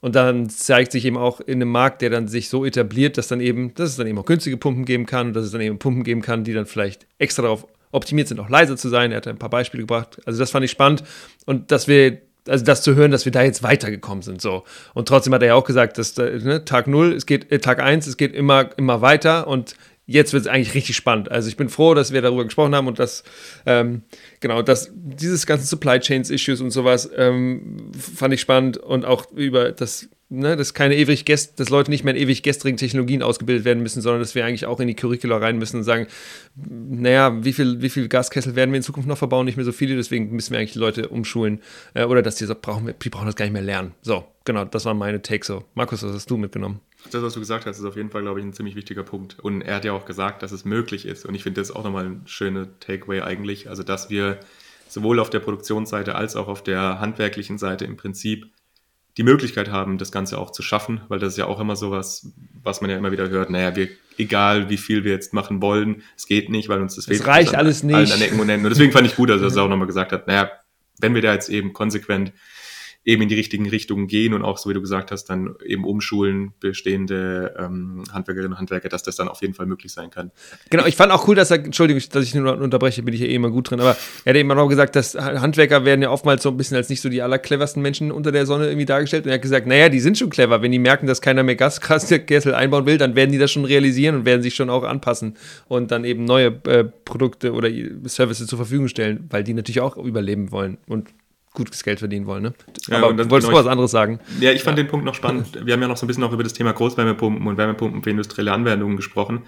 Und dann zeigt sich eben auch in einem Markt, der dann sich so etabliert, dass dann eben, dass es dann eben auch günstige Pumpen geben kann, dass es dann eben Pumpen geben kann, die dann vielleicht extra darauf optimiert sind, auch leiser zu sein. Er hat ein paar Beispiele gebracht. Also das fand ich spannend. Und dass wir also das zu hören, dass wir da jetzt weitergekommen sind. So. Und trotzdem hat er ja auch gesagt, dass ne, Tag 0, es geht, äh, Tag 1, es geht immer, immer weiter und jetzt wird es eigentlich richtig spannend. Also ich bin froh, dass wir darüber gesprochen haben und dass, ähm, genau, dass dieses ganze Supply Chains Issues und sowas ähm, fand ich spannend und auch über das ne, dass keine ewig Gäst, dass Leute nicht mehr in ewig gestrigen Technologien ausgebildet werden müssen, sondern dass wir eigentlich auch in die Curricula rein müssen und sagen, naja, wie viel, wie viel Gaskessel werden wir in Zukunft noch verbauen? Nicht mehr so viele, deswegen müssen wir eigentlich die Leute umschulen. Äh, oder dass die so brauchen, die brauchen das gar nicht mehr lernen. So, genau, das war meine Take so. Markus, was hast du mitgenommen? Das, was du gesagt hast, ist auf jeden Fall, glaube ich, ein ziemlich wichtiger Punkt. Und er hat ja auch gesagt, dass es möglich ist. Und ich finde das auch nochmal ein schöner Takeaway eigentlich. Also, dass wir sowohl auf der Produktionsseite als auch auf der handwerklichen Seite im Prinzip die Möglichkeit haben, das Ganze auch zu schaffen, weil das ist ja auch immer so was, was man ja immer wieder hört, naja, wir, egal wie viel wir jetzt machen wollen, es geht nicht, weil uns das fehlt. Es reicht alles nicht. Allen an Ecken und Enden. Und deswegen fand ich gut, dass er es auch nochmal gesagt hat, naja, wenn wir da jetzt eben konsequent eben in die richtigen Richtungen gehen und auch, so wie du gesagt hast, dann eben umschulen bestehende ähm, Handwerkerinnen und Handwerker, dass das dann auf jeden Fall möglich sein kann. Genau, ich fand auch cool, dass er, Entschuldigung, dass ich nur unterbreche, bin ich ja eh immer gut drin, aber er hat eben auch gesagt, dass Handwerker werden ja oftmals so ein bisschen als nicht so die allercleversten Menschen unter der Sonne irgendwie dargestellt und er hat gesagt, naja, die sind schon clever, wenn die merken, dass keiner mehr Gaskessel einbauen will, dann werden die das schon realisieren und werden sich schon auch anpassen und dann eben neue äh, Produkte oder Services zur Verfügung stellen, weil die natürlich auch überleben wollen und gutes Geld verdienen wollen. Ne? Ja, Aber dann, wolltest genau, du was anderes sagen? Ja, ich fand ja. den Punkt noch spannend. Wir haben ja noch so ein bisschen auch über das Thema Großwärmepumpen und Wärmepumpen für industrielle Anwendungen gesprochen.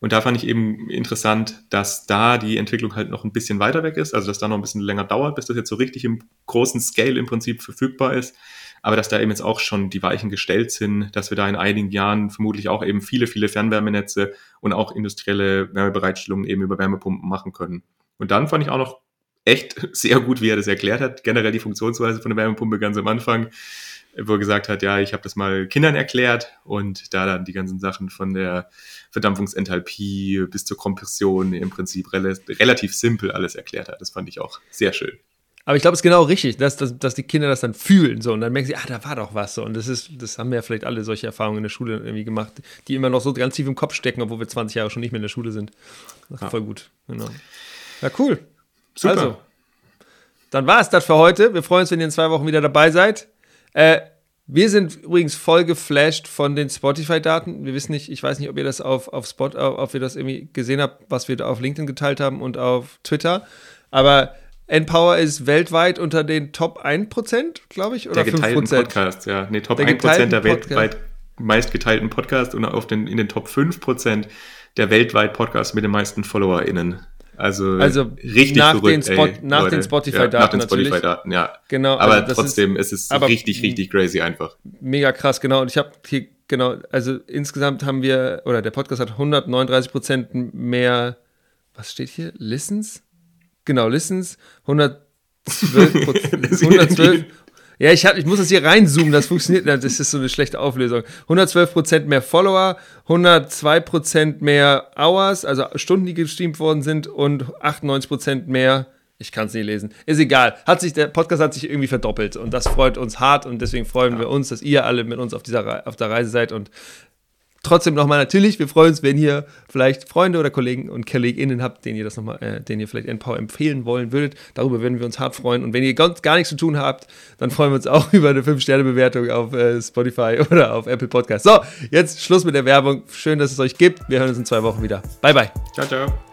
Und da fand ich eben interessant, dass da die Entwicklung halt noch ein bisschen weiter weg ist, also dass da noch ein bisschen länger dauert, bis das jetzt so richtig im großen Scale im Prinzip verfügbar ist. Aber dass da eben jetzt auch schon die Weichen gestellt sind, dass wir da in einigen Jahren vermutlich auch eben viele, viele Fernwärmenetze und auch industrielle Wärmebereitstellungen eben über Wärmepumpen machen können. Und dann fand ich auch noch echt sehr gut, wie er das erklärt hat. Generell die Funktionsweise von der Wärmepumpe ganz am Anfang, wo er gesagt hat, ja, ich habe das mal Kindern erklärt und da dann die ganzen Sachen von der Verdampfungsenthalpie bis zur Kompression im Prinzip rel relativ simpel alles erklärt hat. Das fand ich auch sehr schön. Aber ich glaube, es ist genau richtig, dass, dass, dass die Kinder das dann fühlen so und dann merken sie, ah, da war doch was so. Und das ist, das haben wir ja vielleicht alle solche Erfahrungen in der Schule irgendwie gemacht, die immer noch so ganz tief im Kopf stecken, obwohl wir 20 Jahre schon nicht mehr in der Schule sind. Ja. voll gut. Genau. Ja, cool. Super. Also, dann war es das für heute. Wir freuen uns, wenn ihr in zwei Wochen wieder dabei seid. Äh, wir sind übrigens voll geflasht von den Spotify-Daten. Wir wissen nicht, ich weiß nicht, ob ihr das auf, auf Spot, ob ihr das irgendwie gesehen habt, was wir da auf LinkedIn geteilt haben und auf Twitter. Aber Npower ist weltweit unter den Top 1%, glaube ich, oder der geteilten 5%? Podcasts, ja. Nee, Top der 1% der weltweit meistgeteilten Podcast und auf den, in den Top 5% der weltweit Podcasts mit den meisten FollowerInnen. Also, also richtig nach verrückt, den, Spot, ey, nach den Spotify-Daten. Ja, nach den Spotify-Daten, ja. Genau. Aber also trotzdem, ist, es ist aber richtig, richtig crazy einfach. Mega krass, genau. Und ich habe hier, genau, also insgesamt haben wir, oder der Podcast hat 139 Prozent mehr, was steht hier? Listens? Genau, Listens. 112 112, Ja, ich, hab, ich muss das hier reinzoomen, das funktioniert nicht. Das ist so eine schlechte Auflösung. 112% mehr Follower, 102% mehr Hours, also Stunden, die gestreamt worden sind und 98% mehr ich kann es nicht lesen. Ist egal. Hat sich, der Podcast hat sich irgendwie verdoppelt und das freut uns hart und deswegen freuen ja. wir uns, dass ihr alle mit uns auf, dieser, auf der Reise seid und trotzdem nochmal natürlich, wir freuen uns, wenn ihr vielleicht Freunde oder Kollegen und KollegInnen habt, denen ihr das nochmal, äh, denen ihr vielleicht Empower empfehlen wollen würdet. Darüber würden wir uns hart freuen. Und wenn ihr ganz, gar nichts zu tun habt, dann freuen wir uns auch über eine 5-Sterne-Bewertung auf äh, Spotify oder auf Apple Podcast. So, jetzt Schluss mit der Werbung. Schön, dass es euch gibt. Wir hören uns in zwei Wochen wieder. Bye, bye. Ciao, ciao.